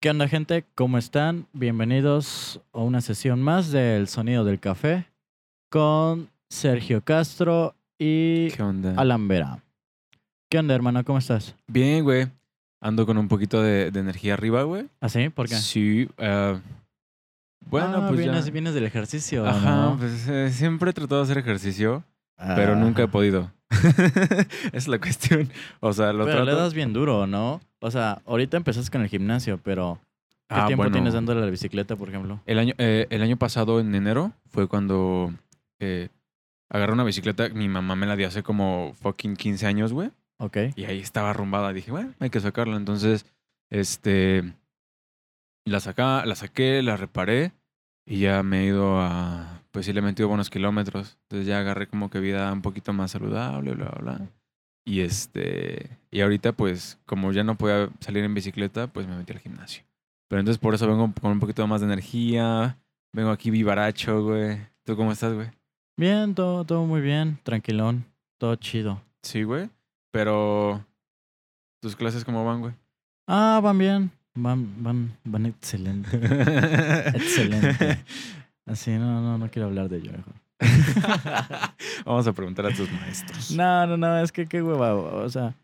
¿Qué onda, gente? ¿Cómo están? Bienvenidos a una sesión más del Sonido del Café con Sergio Castro y ¿Qué onda? Alan Vera. ¿Qué onda, hermano? ¿Cómo estás? Bien, güey. Ando con un poquito de, de energía arriba, güey. ¿Así? ¿Por qué? Sí. ah, bueno, Ah, pues vienes, ya. vienes del ejercicio, Ajá, ¿no? pues eh, siempre he tratado de hacer ejercicio, pero nunca he Ah. podido. Es la cuestión. O sea, lo Pero le das bien duro, ¿no? O sea, ahorita empezaste con el gimnasio, pero ¿qué Ah, tiempo bueno. tienes dándole a la bicicleta, por ejemplo? El año, eh, el año pasado, en enero, fue cuando eh, agarré una bicicleta. Mi mamá me la dio hace como fucking 15 años, güey. Ok. Y ahí estaba arrumbada. Dije, bueno, hay que sacarla. Entonces, este. La, saca, la saqué, la reparé. Y ya me he ido a. Pues sí, le he metido buenos kilómetros. Entonces ya agarré como que vida un poquito más saludable, bla, bla, bla. Y este. Y ahorita, pues, como ya no podía salir en bicicleta, pues me metí al gimnasio. Pero entonces por eso vengo con un poquito más de energía. Vengo aquí vivaracho, güey. ¿Tú cómo estás, güey? Bien, todo, todo muy bien, tranquilón, todo chido. Sí, güey. Pero. ¿Tus clases cómo van, güey? Ah, van bien, van, van, van excelente. Excelente. Así, no, no, no quiero hablar de ello mejor. Vamos a preguntar a tus maestros. No, no, no, es que qué hueva, o sea,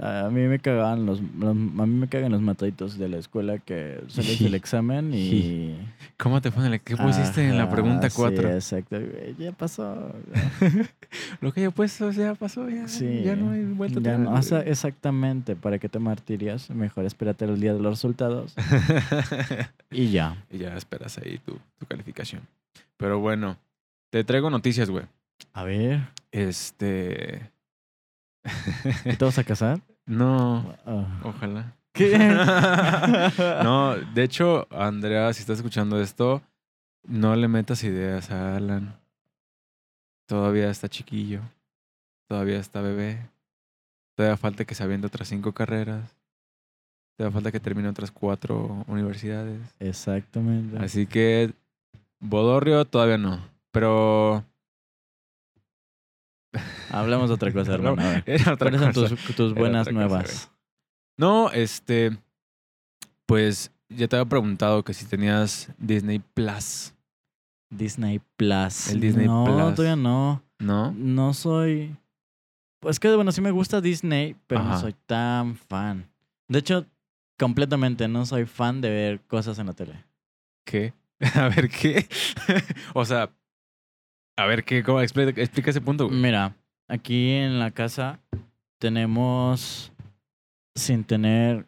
a mí me cagaban los, los- a mí me cagan los mataditos de la escuela que sales del examen y... ¿Cómo te fue en el ¿Qué pusiste en la Ajá, pregunta sí, 4? exacto, güey, ya pasó. Lo que yo he puesto ya pasó, ya, Sí. ya no hay vuelta atrás, no, o sea, exactamente, ¿para qué te martirias? Mejor espérate el día de los resultados y ya. y ya esperas ahí tu, tu calificación. Pero bueno, te traigo noticias, güey. A ver, Este... ¿y te vas a casar? no, Ah. ojalá. ¿Qué? no, de hecho, Andrea, si estás escuchando esto, no le metas ideas a Alan. Todavía está chiquillo. Todavía está bebé. Todavía falta que se aviente otras cinco carreras. Todavía falta que termine otras cuatro universidades. Exactamente. Así que Bodorrio todavía no. Pero. Hablamos de otra cosa, hermano. Era otra ¿Cuáles son tus, buenas cosa, nuevas? No, este. Pues ya te había preguntado que si tenías Disney Plus. Disney Plus. El Disney no, Plus. todavía no. ¿No? No soy. Pues que bueno, sí me gusta Disney, pero no soy tan fan. De hecho, completamente no soy fan de ver cosas en la tele. ¿Qué? A ver, ¿qué? o sea, a ver, ¿qué? ¿Cómo? Explica, explica ese punto, güey. Mira, aquí en la casa tenemos, sin tener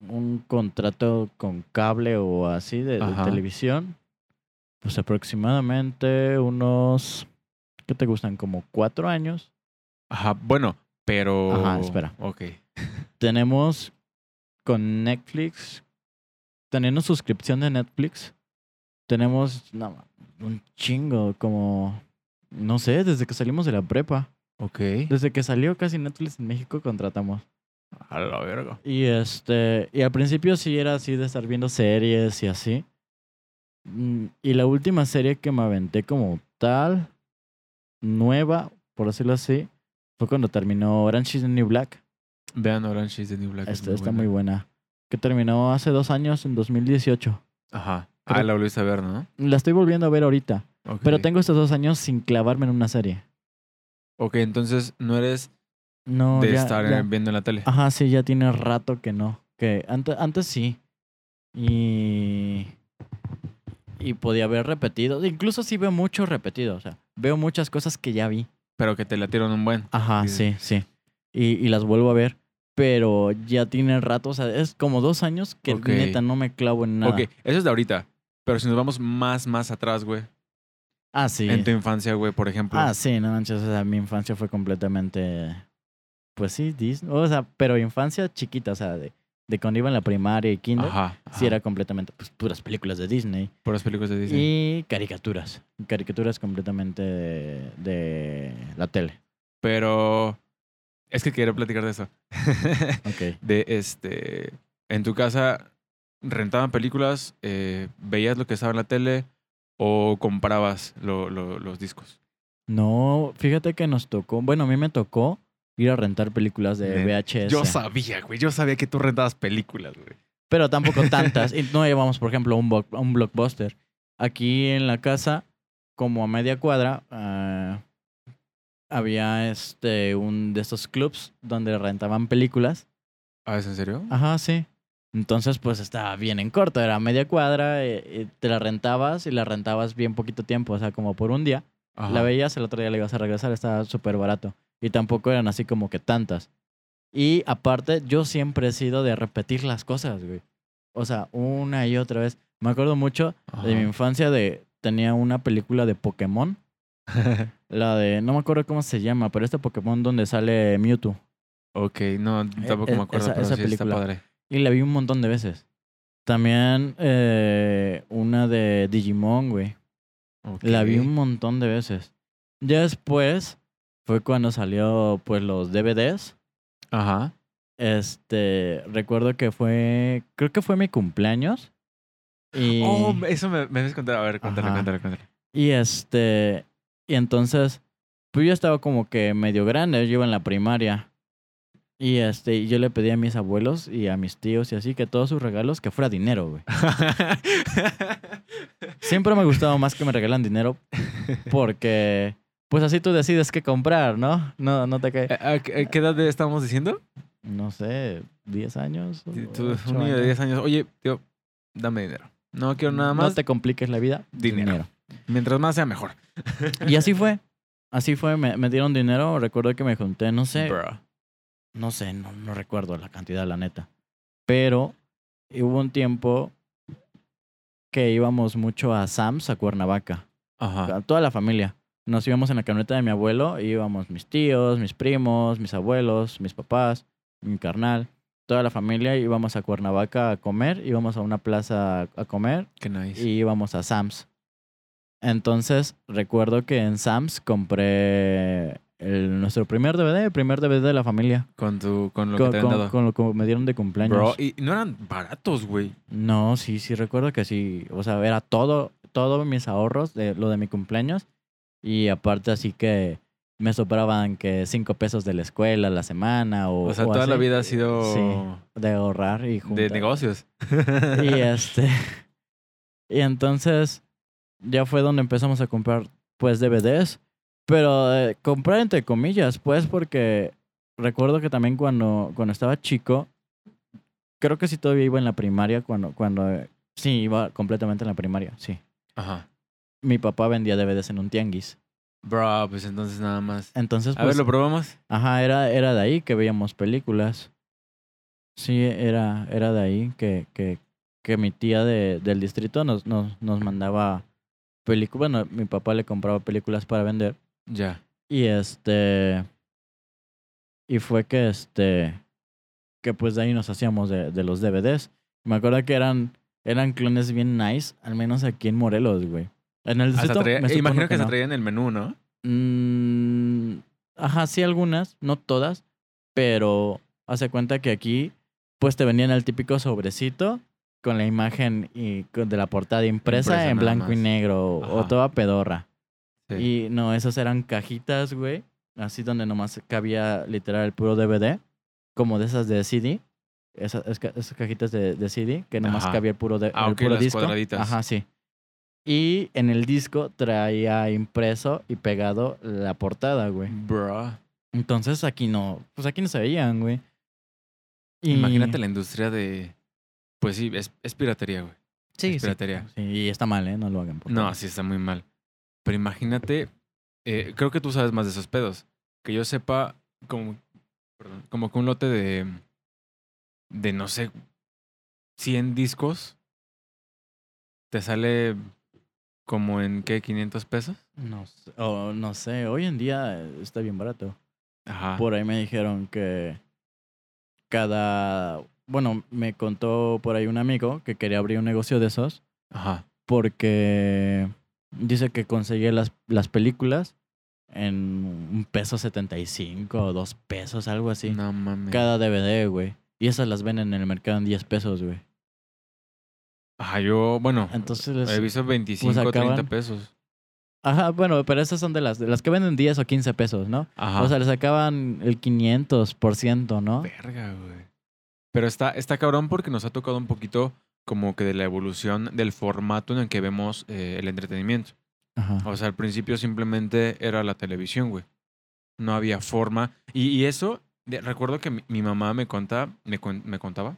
un contrato con cable o así de, televisión, pues aproximadamente unos, ¿qué te gustan? Como cuatro años. Ajá, bueno, pero. Ajá, espera. Ok. Tenemos con Netflix, teniendo suscripción de Netflix, tenemos no, un chingo, como, no sé, desde que salimos de la prepa. Ok. Desde que salió casi Netflix en México contratamos. A la verga. Y este, y al principio sí era así de estar viendo series y así. Mm, Y la última serie que me aventé como tal, nueva, por decirlo así, fue cuando terminó Orange is the New Black. Vean Orange is the New Black. es Esta está muy buena. Que terminó hace dos años, en 2018. Ajá. Ah, la volviste a ver, ¿no? La estoy volviendo a ver ahorita. Pero tengo estos dos años sin clavarme en una serie. Ok, entonces no eres No, de ya- estar ya- viendo en la tele. Ajá, sí, ya tiene rato que no. Que antes, antes sí. Y. Y podía ver repetido. Incluso sí veo mucho repetido. O sea, veo muchas cosas que ya vi. Pero que te latieron un buen. Ajá, Dices. sí, sí. Y, y las vuelvo a ver. Pero ya tiene rato. O sea, es como dos años que Ok. neta no me clavo en nada. Ok, eso es de ahorita. Pero si nos vamos más, más atrás, güey. Ah, sí. En tu infancia, güey, por ejemplo. Ah, sí, no manches. O sea, mi infancia fue completamente. Pues sí, Disney. O sea, pero infancia chiquita. O sea, de, de cuando iba en la primaria y kinder. Ajá. Sí, era completamente pues, puras películas de Disney. Por las películas de Disney. Y caricaturas. Caricaturas completamente de, de la tele. Pero es que quiero platicar de eso. Ok. de este. En tu casa, rentaban películas, eh, veías lo que estaba en la tele o comprabas lo- lo- los discos. No, fíjate que nos tocó. Bueno, a mí me tocó ir a rentar películas de VHS. Yo sabía, güey. Yo sabía que tú rentabas películas, güey. pero tampoco tantas. y no llevamos, por ejemplo, un blockbuster. Aquí en la casa, como a media cuadra, ah, había este un de estos clubs donde rentaban películas. ¿Ah, es en serio? Ajá, sí. Entonces, pues estaba bien en corto, era media cuadra, eh, eh, te la rentabas y la rentabas bien poquito tiempo, o sea, como por un día. Ajá. La veías, el otro día la ibas a regresar, estaba súper barato. Y tampoco eran así como que tantas. Y aparte, yo siempre he sido de repetir las cosas, güey. O sea, una y otra vez. Me acuerdo mucho de mi infancia de... Tenía una película de Pokémon. La de... No me acuerdo cómo se llama, pero este Pokémon donde sale Mewtwo. ok, no, tampoco eh, me acuerdo, esa- pero esa sí película. está padre. Y la vi un montón de veces. También eh, una de Digimon, güey. La vi un montón de veces. Ya después fue cuando salió pues los DVDs. Ajá. Este, recuerdo que fue, creo que fue mi cumpleaños. Y, Oh, eso me, me debes contar. A ver, cuéntale, cuéntale, cuéntale. y este, y entonces, pues yo estaba como que medio grande, yo iba en la primaria. Y este, yo le pedí a mis abuelos y a mis tíos y así que todos sus regalos que fuera dinero, güey. Siempre me ha gustado más que me regalan dinero porque pues así tú decides qué comprar, ¿no? No, no te cae. ¿A, a qué edad estamos diciendo? No sé, 10 años. Tú, un niño de años. 10 años. Oye, tío, dame dinero. No quiero nada No más. te compliques la vida. Dinero. Mientras más sea mejor. Y así fue. Así fue, me, me dieron dinero. Recuerdo que me junté, no sé, Bruh. No sé, no, no recuerdo la cantidad, la neta. Pero hubo un tiempo que íbamos mucho a Sam's, a Cuernavaca. Ajá. a toda la familia. Nos íbamos en la camioneta de mi abuelo, y íbamos mis tíos, mis primos, mis abuelos, mis papás, mi carnal, toda la familia íbamos a Cuernavaca a comer, íbamos a una plaza a- a comer Qué nice. y íbamos a Sam's. Entonces, recuerdo que en Sam's compré el- nuestro primer DVD, el primer DVD de la familia. Con, tu, con lo con, que te con- dado. con lo que me dieron de cumpleaños. Bro, y no eran baratos, güey. No, sí, sí, recuerdo que sí. O sea, era todo, todos mis ahorros de lo de mi cumpleaños. Y aparte, así que me sobraban que cinco pesos de la escuela a la semana o. O sea, o toda la vida ha sido Sí, de ahorrar y de juntar. negocios. Y este. Y entonces, ya fue donde empezamos a comprar, pues, DVDs. Pero eh, comprar entre comillas, pues, porque recuerdo que también cuando, cuando estaba chico, creo que sí todavía iba en la primaria, cuando, cuando, eh, sí, iba completamente en la primaria, sí. Ajá. Mi papá vendía DVDs en un tianguis. Bro, pues entonces nada más. Entonces, A pues, ver, ¿lo probamos? ajá, era, era de ahí que veíamos películas. Sí, era, era de ahí que, que, que mi tía de, del distrito nos, nos, nos mandaba películas. Bueno, mi papá le compraba películas para vender. Ya. Y este. Y fue que este. Que pues de ahí nos hacíamos de, de los DVDs. Me acuerdo que eran, eran clones bien nice, al menos aquí en Morelos, güey. En el distrito. traía- me supongo imagino que, se no. traía en el menú, ¿no? Mm, ajá, sí, algunas, no todas. Pero hace cuenta que aquí, pues te vendían el típico sobrecito con la imagen y con- de la portada impresa, Impresa en blanco y negro o toda pedorra. Sí. Y no, esas eran cajitas, güey. Así donde nomás cabía literal el puro DVD. Como de esas de CD. Esas, esas cajitas de, de CD que nomás Ajá. cabía el puro, de, Ah, el ok, puro las disco. cuadraditas. Ajá, sí. Y en el disco traía impreso y pegado la portada, güey. Bro. Entonces aquí no, pues aquí no se veían, güey. Y- Imagínate la industria de. Pues sí, es, es piratería, güey. sí, es sí, piratería. sí, y está mal, ¿eh? No lo hagan. por No, sí está muy mal. Pero imagínate, eh, creo que tú sabes más de esos pedos. Que yo sepa, como, perdón, como que un lote de, de no sé, 100 discos, te sale como en, ¿qué? ¿500 pesos? No, sé, o no sé, hoy en día está bien barato. Ajá. Por ahí me dijeron que cada, bueno, me contó por ahí un amigo que quería abrir un negocio de esos Ajá. porque dice que conseguía las, las películas en un peso 75 o dos pesos, algo así. No mames. Cada DVD, güey. Y esas las venden en el mercado en 10 pesos, güey. Ajá, yo, bueno, Entonces, he visto 25 o 30 acaban- pesos. ajá, bueno, pero esas son de las, de las que venden 10 o 15 pesos, ¿no? Ajá. O sea, le sacaban el 500%, ¿no? Verga, güey. Pero está, está cabrón porque nos ha tocado un poquito como que de la evolución del formato en el que vemos eh, el entretenimiento. Ajá. O sea, al principio simplemente era la televisión, güey. No había forma. Y, y eso, de- recuerdo que mi, mi mamá me contaba, me, me contaba.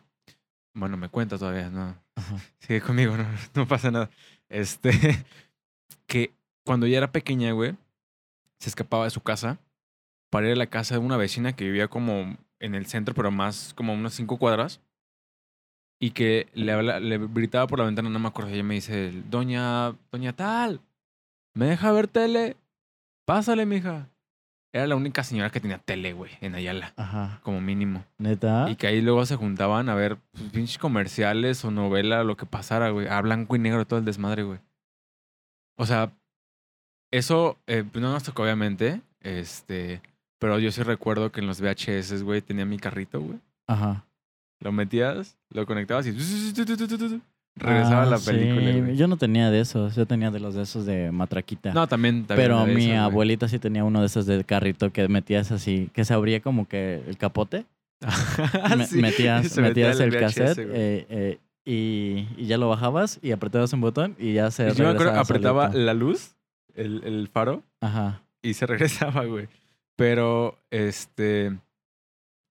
Bueno, me cuenta todavía, no. Ajá. Sigue conmigo, no, no pasa nada. Este, que cuando ella era pequeña, güey, se escapaba de su casa para ir a la casa de una vecina que vivía como en el centro, pero más como unas cinco cuadras. Y que le, habla, le gritaba por la ventana, no me acuerdo, ella me dice, doña, doña tal, ¿me deja ver tele? Pásale, mija. Era la única señora que tenía tele, güey, en Ayala, Ajá. como mínimo. ¿Neta? Y que ahí luego se juntaban a ver pues, pinches comerciales o novela, lo que pasara, güey. A blanco y negro todo el desmadre, güey. O sea, eso eh, pues, no nos tocó, obviamente. Este. Pero yo sí recuerdo que en los VHS, güey, tenía mi carrito, güey. Ajá. Lo metías, lo conectabas y. Regresaba Ah, la película, sí. Yo no tenía de esos. Yo tenía de los de esos de matraquita. No, también. también Pero mi güey. abuelita sí tenía uno de esos de carrito que metías así, que se abría como que el capote. Sí, metías metía el, VHS, cassette eh, eh, y, y ya lo bajabas y apretabas un botón y ya se Y yo me acuerdo, apretaba solito. la luz, el, el faro, Ajá. y se regresaba, güey. Pero, este,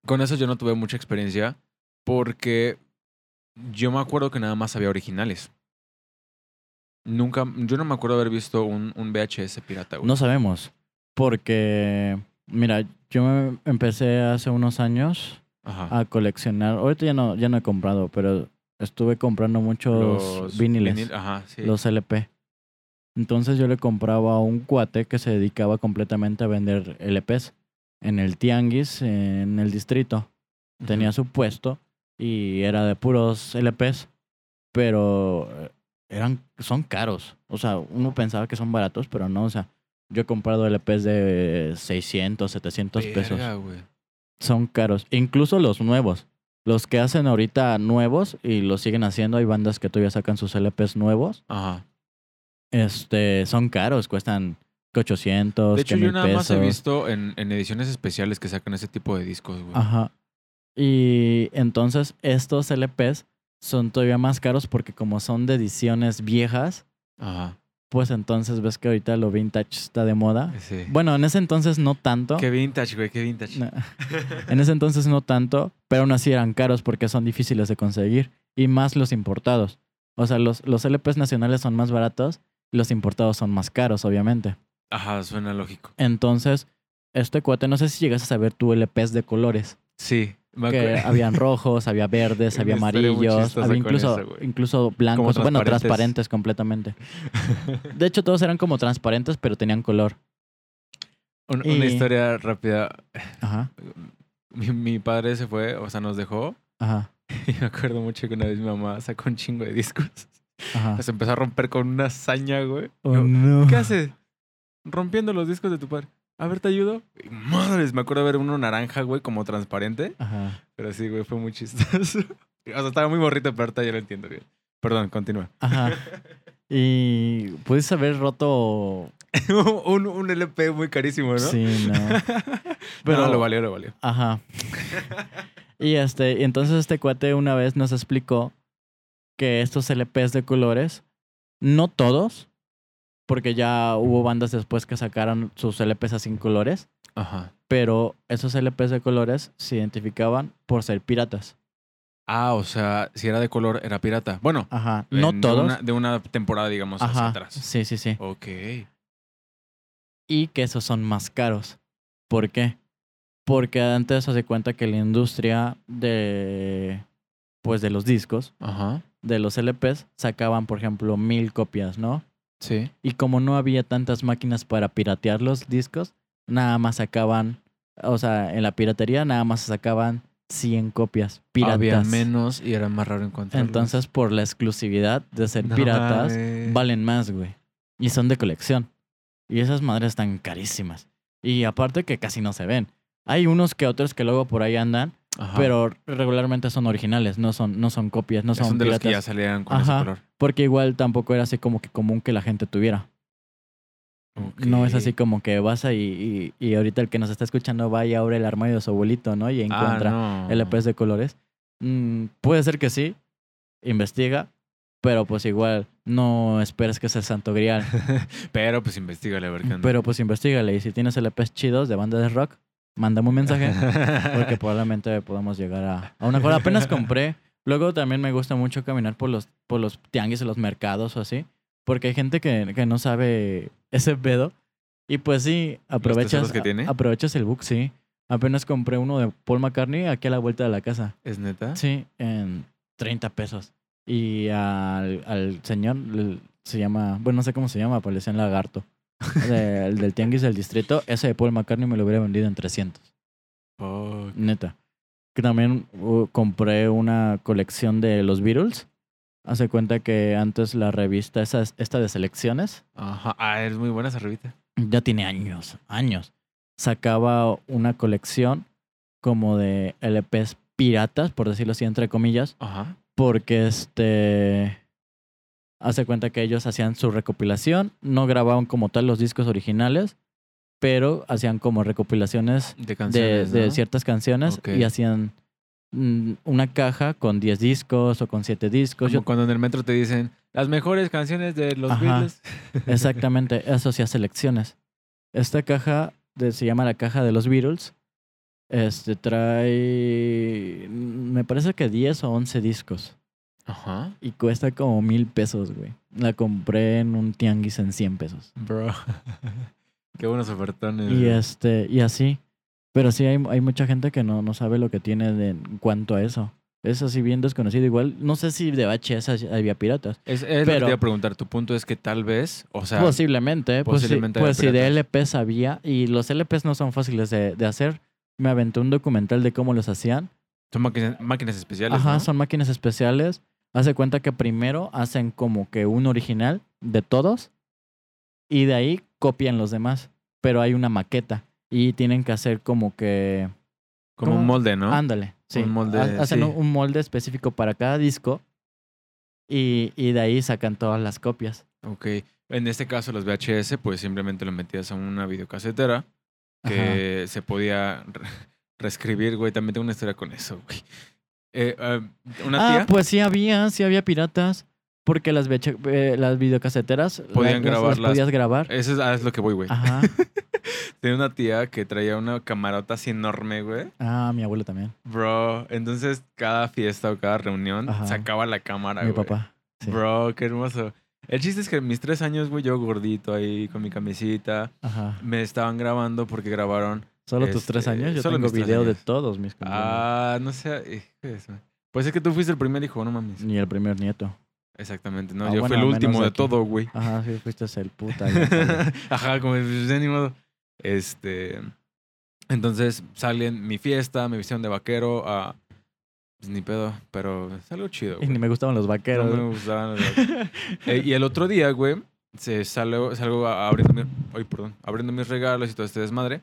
con eso yo no tuve mucha experiencia porque yo me acuerdo que nada más había originales. Nunca, yo no me acuerdo haber visto un, un VHS pirata, güey. No sabemos. Porque, mira, yo me empecé hace unos años Ajá. a coleccionar. Ahorita ya no, ya no he comprado, pero estuve comprando muchos Los viniles. vinil- ajá, sí. los LP. Entonces yo le compraba a un cuate que se dedicaba completamente a vender LPs en el tianguis, en el distrito. Tenía su puesto y era de puros LPs, pero eh, eran, son caros. O sea, uno pensaba que son baratos, pero no. O sea, yo he comprado LPs de 600, 700 pesos. Son caros. Incluso los nuevos. Los que hacen ahorita nuevos y los siguen haciendo, hay bandas que todavía sacan sus LPs nuevos. Ajá. Este, son caros, cuestan que 800, De hecho, que yo nada más he visto en, en ediciones especiales que sacan ese tipo de discos, güey. Ajá. Y entonces estos LPs son todavía más caros porque como son de ediciones viejas, Ajá. pues entonces ves que ahorita lo vintage está de moda. Sí. Bueno, en ese entonces no tanto. Qué vintage, güey, qué vintage. No. En ese entonces no tanto, pero aún así eran caros porque son difíciles de conseguir. Y más los importados. O sea, los, los LPs nacionales son más baratos y los importados son más caros, obviamente. Ajá, suena lógico. Entonces, este cuate, no sé si llegas a saber tú LPs de colores. Sí. Que habían rojos, había verdes, había amarillos, había incluso, eso, incluso blancos, bueno, transparentes. completamente. De hecho, todos eran como transparentes, pero tenían color. Un- Y- Una historia rápida. Ajá, Mi, mi padre se fue, o sea, nos dejó. ajá, Y me acuerdo mucho que una vez mi mamá sacó un chingo de discos. ajá. Se empezó a romper con una hazaña, güey. Oh, Yo, no. ¿Qué hace? Rompiendo los discos de tu padre. A ver, ¿te ayudo? Y madres, me acuerdo ver uno naranja, güey, como transparente. Ajá, Pero sí, güey, fue muy chistoso. O sea, estaba muy morrito, pero ahorita ya lo entiendo bien. Perdón, continúa. ajá. Y pudiste haber roto. un, un LP muy carísimo, ¿no? Sí, no. Pero no, lo valió, lo valió. Ajá. Y este, y entonces este cuate una vez nos explicó que estos LPs de colores, no todos, porque ya hubo bandas después que sacaron sus LPs así en colores, Ajá. pero esos LPs de colores se identificaban por ser piratas. Ah, o sea, si era de color, era pirata. Bueno, Ajá. No en- todos. De una, de una temporada, digamos, hacia atrás. Sí, sí, sí. Ok. Y que esos son más caros. ¿Por qué? Porque antes se hace cuenta que la industria de pues de los discos, Ajá. de los LPs, sacaban, por ejemplo, mil copias, ¿no? Sí. Y como no había tantas máquinas para piratear los discos, nada más sacaban, o sea, en la piratería nada más sacaban 100 copias piratas. Había menos y era más raro encontrarlos. Entonces, por la exclusividad de ser No piratas, mames. valen más, güey. Y son de colección. Y esas madres están carísimas. Y aparte que casi no se ven. Hay unos que otros que luego por ahí andan, Ajá. pero regularmente son originales, no son, no son copias, no son, son de los piratas. que ya salían con Ajá. ese color. Porque igual tampoco era así como que común que la gente tuviera. No es así como que vas ahí y, y ahorita el que nos está escuchando va y abre el armario de su abuelito, ¿no? Y encuentra ah, no. LPs de colores. Mm, puede ser que sí, investiga, pero pues igual no esperes que sea el santo grial. Pero pues investigale a ver qué onda. pero pues investigale y si tienes LPs chidos de banda de rock, mándame un mensaje porque probablemente podamos llegar a, a una cosa. Apenas compré. Luego también me gusta mucho caminar por los, por los tianguis, los mercados o así, porque hay gente que, que no sabe ese pedo. Y pues sí, aprovechas, que tiene? aprovechas el book, sí. Apenas compré uno de Paul McCartney aquí a la vuelta de la casa. ¿Es neta? Sí, en 30 pesos. Y al, al señor se llama, bueno, no sé cómo se llama, pero le decían lagarto. De- el del tianguis del distrito, ese de Paul McCartney me lo hubiera vendido en 300. Fuck. Neta. Que también uh, compré una colección de los Beatles. Hace cuenta que antes la revista, esa, esta de selecciones, Ajá. Ah, es muy buena esa revista. ya tiene años, años. Sacaba una colección como de LPs piratas, por decirlo así, entre comillas, Ajá. porque este hace cuenta que ellos hacían su recopilación, no grababan como tal los discos originales, pero hacían como recopilaciones De de, canciones. de ¿no? ciertas canciones y hacían mm, una caja con 10 discos o con 7 discos. Como Yo- cuando en el metro te dicen las mejores canciones de los Ajá. Beatles. exactamente, eso hacía selecciones. Esta caja de- se llama la caja de los Beatles. Este trae, me parece que 10 o 11 discos. Ajá. Y cuesta como mil pesos, güey. La compré en un tianguis en 100 pesos. Bro. Qué buenos ofertones. Y este, y así. Pero sí hay, hay mucha gente que no, no sabe lo que tiene de, en cuanto a eso. Es así bien desconocido. Igual, no sé si de VHS había piratas. Es, es lo que te iba a preguntar. Tu punto es que tal vez, o sea, posiblemente, pues, sí, posiblemente pues si de. LPs había, y los LPs no son fáciles de, de hacer. Me aventé un documental de cómo los hacían. son máquinas, máquinas especiales. Ajá, ¿no? son máquinas especiales. Hace cuenta que primero hacen como que un original de todos y de ahí copian los demás. Pero hay una maqueta y tienen que hacer como que... Como ¿cómo? un molde, ¿no? Ándale, sí. Un molde, Ha- Hacen sí. un- molde específico para cada disco y, y de ahí sacan todas las copias. Ok. En este caso, los VHS, pues simplemente lo metías a una videocasetera Ajá. que se podía re- reescribir, güey. También tengo una historia con eso, güey. Eh, eh, una Ah, tía pues sí había, sí había piratas. Porque las, eh, las videocaseteras Podían las- las grabarlas. podías grabar. Eso es, ah, es lo que voy, güey. Ajá. Tenía una tía que traía una camarota así enorme, güey. Ah, mi abuelo también. Bro, entonces cada fiesta o cada reunión Ajá. sacaba la cámara, mi güey. papá. sí. Bro, qué hermoso. El chiste es que mis tres años, güey, yo gordito ahí con mi camisita, Ajá. me estaban grabando porque grabaron. Solo tus tres Este, años. Yo solo tengo tres video de todos mis cumpleaños. Ah, no sé. Pues es que tú fuiste el primer hijo, no mames. Ni el primer nieto. Exactamente, no, Ah, yo bueno, fui el último de aquí. todo, güey. Ajá, sí, fuiste el puta. Ajá, como de ni modo. Este. Entonces salen mi fiesta, me vistieron de vaquero a. Pues ni pedo, pero es algo chido. y güey. ni me gustaban los vaqueros. No me gustaban los vaqueros. Eh, y el otro día, güey, se salgo, salgo abriendo, mi- ay, perdón, abriendo mis regalos y todo este desmadre.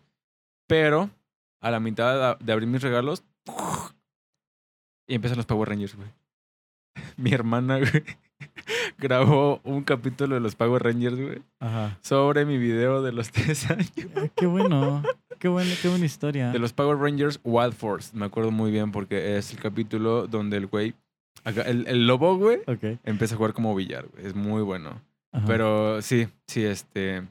Pero a la mitad de, abrir mis regalos, y empiezan los Power Rangers, güey. Mi hermana, güey, grabó un capítulo de los Power Rangers, güey, Ajá. sobre mi video de los tres años. Eh, Qué bueno. Qué bueno, qué buena historia. De los Power Rangers Wild Force. Me acuerdo muy bien porque es el capítulo donde el güey, el, el lobo, güey, Ok. empieza a jugar como billar, güey. Es muy bueno. Ajá. Pero sí, sí, este.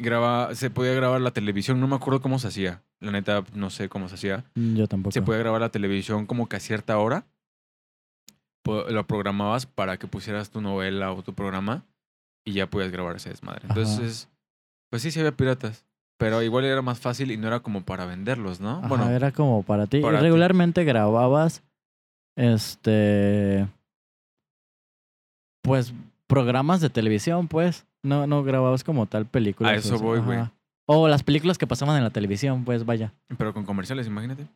Graba, se podía grabar la televisión, no me acuerdo cómo se hacía. La neta, no sé cómo se hacía. Yo tampoco. Se podía grabar la televisión como que a cierta hora. Lo programabas para que pusieras tu novela o tu programa y ya podías grabar ese desmadre. Ajá. Entonces, pues sí, sí había piratas. Pero igual era más fácil y no era como para venderlos, ¿no? Ajá, bueno, era como para ti. para ti. regularmente grababas, este, pues, programas de televisión, pues. No, no grababas como tal películas. A eso voy, güey. O las películas que pasaban en la televisión, pues, vaya. pero con comerciales, imagínate.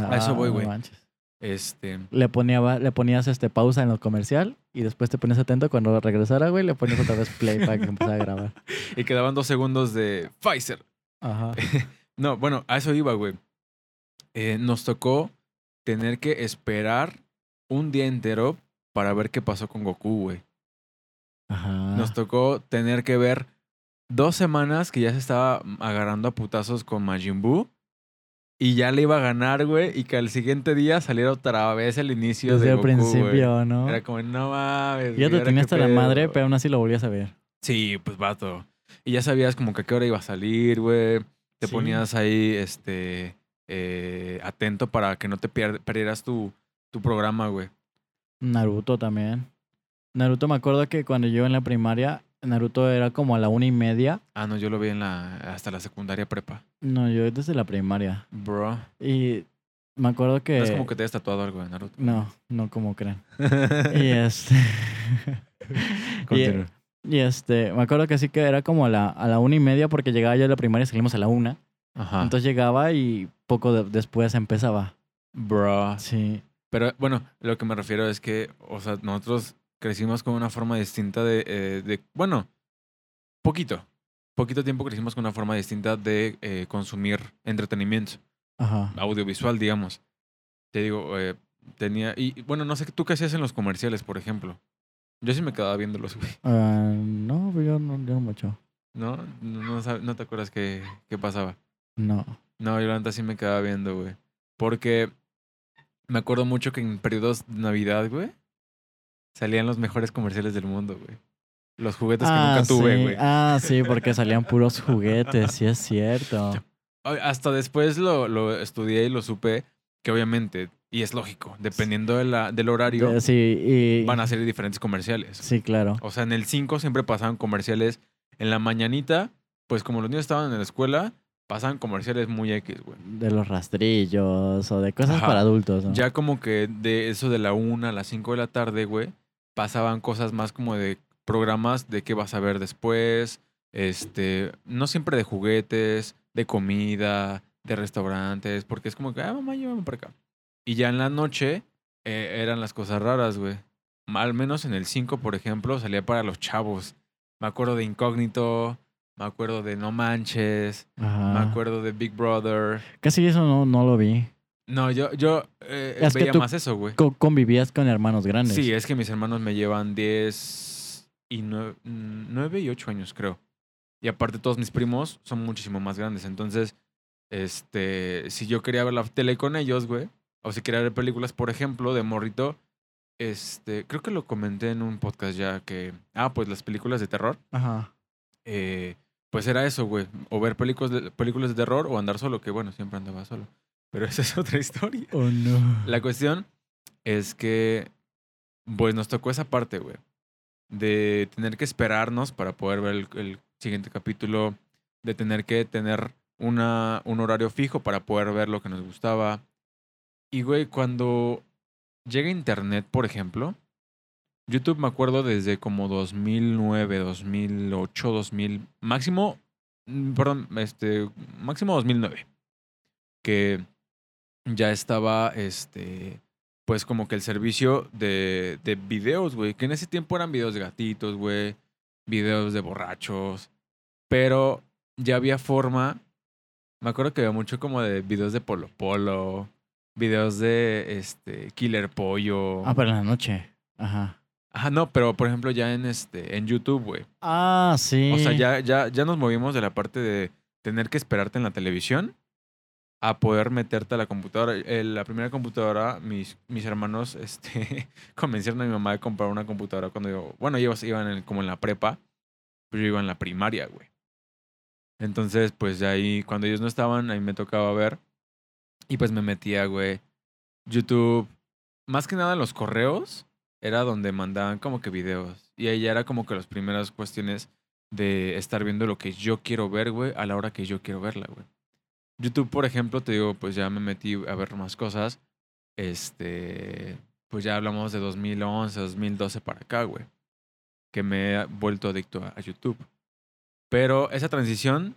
A eso Ah, voy, no güey. manches. Este. Le, ponía, le ponías este pausa en lo comercial y después te ponías atento cuando regresara, güey, le ponías otra vez play para que empezara a grabar. Y quedaban dos segundos de Pfizer. Ajá. No, bueno, a eso iba, güey. Eh, nos tocó tener que esperar un día entero para ver qué pasó con Goku, güey. Ajá. Nos tocó tener que ver dos semanas que ya se estaba agarrando a putazos con Majin Buu y ya le iba a ganar, güey, y que al siguiente día saliera otra vez el inicio Desde de el güey. principio, ¿no? Era como, no mames. Ya te ¿ahora tenía qué hasta la pedo?". madre, pero aún así lo volvías a ver. Sí, pues vato. Y ya sabías como que a qué hora iba a salir, güey. Te Sí. ponías ahí, este, eh, atento para que no te perdieras tu, tu programa, güey. Naruto también. Naruto me acuerdo que cuando yo en la primaria, Naruto era como a la una y media. Ah, no, yo lo vi en la, hasta la secundaria prepa. No, yo desde la primaria. Bro. Y me acuerdo que... No es como que te hayas tatuado algo de Naruto. No, no como creen. Y este... y, Continúa. y este, me acuerdo que sí que era como a la, a la una y media porque llegaba yo a la primaria y salimos a la una. Ajá. Entonces llegaba y poco de- después empezaba. Bro. Sí. Pero bueno, lo que me refiero es que, o sea, nosotros crecimos con una forma distinta de, eh, de bueno, poquito, poquito tiempo crecimos con una forma distinta de eh, consumir entretenimiento Ajá. audiovisual, digamos. Te digo, eh, tenía, y bueno, no sé, ¿tú qué hacías en los comerciales, por ejemplo? Yo sí me quedaba viéndolos, güey. Ah, no, pues yo no, yo no mucho. ¿No? No, no, no te acuerdas qué, qué pasaba. No. No, yo la neta sí me quedaba viendo, güey. Porque me acuerdo mucho que en periodos de Navidad, güey, salían los mejores comerciales del mundo, güey. Los juguetes que nunca tuve, sí. güey. Ah, sí, porque salían puros juguetes, sí es cierto. Hasta después lo, lo estudié y lo supe que obviamente, y es lógico, dependiendo de la, del horario, Sí, y... van a salir diferentes comerciales. Sí, claro. O sea, en el 5 siempre pasaban comerciales. En la mañanita, pues como los niños estaban en la escuela, pasaban comerciales muy X, güey. De los rastrillos o de cosas Ajá. para adultos, ¿no? Ya como que de eso de la una a las 5 de la tarde, güey, pasaban cosas más como de programas de qué vas a ver después, este, no siempre de juguetes, de comida, de restaurantes, porque es como que, ah, mamá, llévame para acá. Y ya en la noche eh, eran las cosas raras, güey. Al menos en el 5, por ejemplo, salía para los chavos. Me acuerdo de Incógnito, me acuerdo de No Manches, Ajá. me acuerdo de Big Brother. Casi eso no, no lo vi. No, yo, yo eh, Es que veía tú- más eso, güey. Co- convivías con hermanos grandes. Sí, es que mis hermanos me llevan 10 y 9, y 8 años, creo. Y aparte todos mis primos son muchísimo más grandes. Entonces, este, si yo quería ver la tele con ellos, güey, o si quería ver películas, por ejemplo, de morrito, este, creo que lo comenté en un podcast ya que, ah, pues las películas de terror, Ajá. eh, pues era eso, güey, o ver películas de, películas de terror o andar solo, que bueno, siempre andaba solo. Pero esa es otra historia. Oh, no. La cuestión es que, pues nos tocó esa parte, güey. De tener que esperarnos para poder ver el, el siguiente capítulo, de tener que tener una, un horario fijo para poder ver lo que nos gustaba. Y, güey, cuando llega internet, por ejemplo, YouTube me acuerdo desde como 2009, 2008, 2000, máximo, mm, perdón, este, máximo 2009, que ya estaba, este, pues como que el servicio de, de videos, güey, que en ese tiempo eran videos de gatitos, güey, videos de borrachos, pero ya había forma, me acuerdo que había mucho como de videos de Polo Polo, videos de, este, Killer Pollo. Ah, pero en la noche. Ajá. Ajá, no, pero por ejemplo ya en, este, en YouTube, güey. Ah, sí. O sea, ya, ya, ya nos movimos de la parte de tener que esperarte en la televisión a poder meterte a la computadora. Eh, la primera computadora, mis, mis hermanos este, convencieron a mi mamá de comprar una computadora cuando yo, bueno, ellos iban en- como en la prepa, pero yo iba en la primaria, güey. Entonces, pues de ahí, cuando ellos no estaban, ahí me tocaba ver. Y pues me metía, güey. YouTube, más que nada los correos, era donde mandaban como que videos. Y ahí era como que las primeras cuestiones de estar viendo lo que yo quiero ver, güey, a la hora que yo quiero verla, güey. YouTube, por ejemplo, te digo, pues ya me metí a ver más cosas. Este, pues ya hablamos de 2011, 2012 para acá, güey. Que me he vuelto adicto a, a YouTube. Pero esa transición,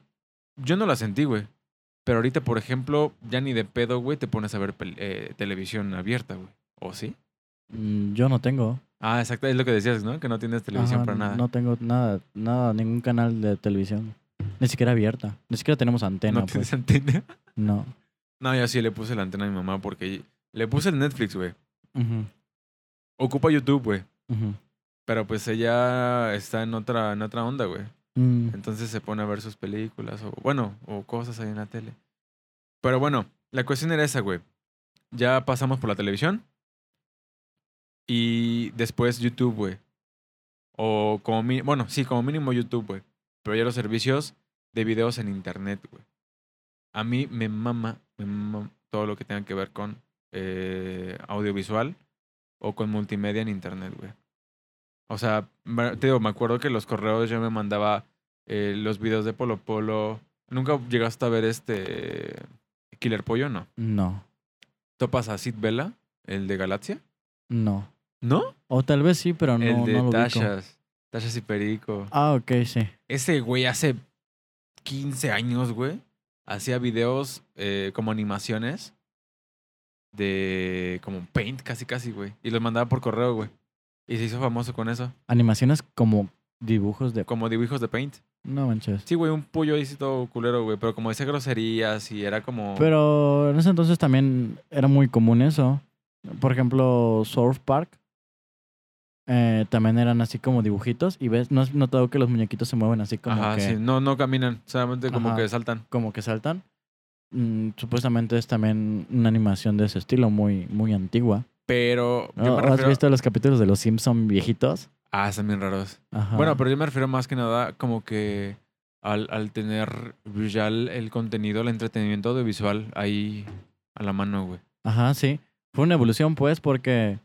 yo no la sentí, güey. Pero ahorita, por ejemplo, ya ni de pedo, güey, te pones a ver eh, televisión abierta, güey. ¿O sí? Mm, Yo no tengo. Ah, exacto, es lo que decías, ¿no? Que no tienes televisión Ajá, para nada. No tengo nada, nada, ningún canal de televisión. Ni siquiera abierta. Ni siquiera tenemos antena, ¿No tienes pues. antena? No. No, yo sí le puse la antena a mi mamá porque le puse el Netflix, güey. Ocupa YouTube, güey. Pero pues ella está en otra, en otra onda, güey. Mm, Entonces se pone a ver sus películas o, bueno, o cosas ahí en la tele. Pero bueno, La cuestión era esa, güey. Ya pasamos por la televisión. Y después YouTube, güey. O como mínimo, bueno, sí, como mínimo YouTube, güey. Pero ya los servicios de videos en internet, güey. A mí me mama, me mama todo lo que tenga que ver con eh, audiovisual o con multimedia en internet, güey. O sea, te digo, me acuerdo que los correos yo me mandaba eh, los videos de Polo Polo. ¿Nunca llegaste a ver este Killer Pollo? No. No, ¿Topas a Sid Vela, el de Galaxia? no. ¿No? O tal vez sí, pero no, el de no lo. Tashas. Tashas y Perico. Ah, ok, sí. Ese güey hace 15 años, güey, hacía videos eh, como animaciones de como Paint, casi casi, güey. Y los mandaba por correo, güey. Y se hizo famoso con eso, Animaciones como dibujos de... como dibujos de Paint. No manches. Sí, güey, un pollo ahí sí todo culero, güey, pero como decía groserías y era como... Pero en ese entonces también era muy común eso. Por ejemplo, Surf Park. Eh, también eran así como dibujitos. Y ves, ¿no has notado que los muñequitos se mueven así como Ajá, que, sí, no, no caminan, solamente como Ajá. que saltan. como que saltan? Mm, supuestamente es también una animación de ese estilo muy, muy antigua. Pero yo ¿No? me ¿Has visto los capítulos de los Simpson viejitos? Ah, están bien raros. Ajá. Bueno, pero yo me refiero más que nada como que al, al tener ya el, el contenido, el entretenimiento audiovisual ahí a la mano, güey. Ajá, sí. Fue una evolución, pues, porque,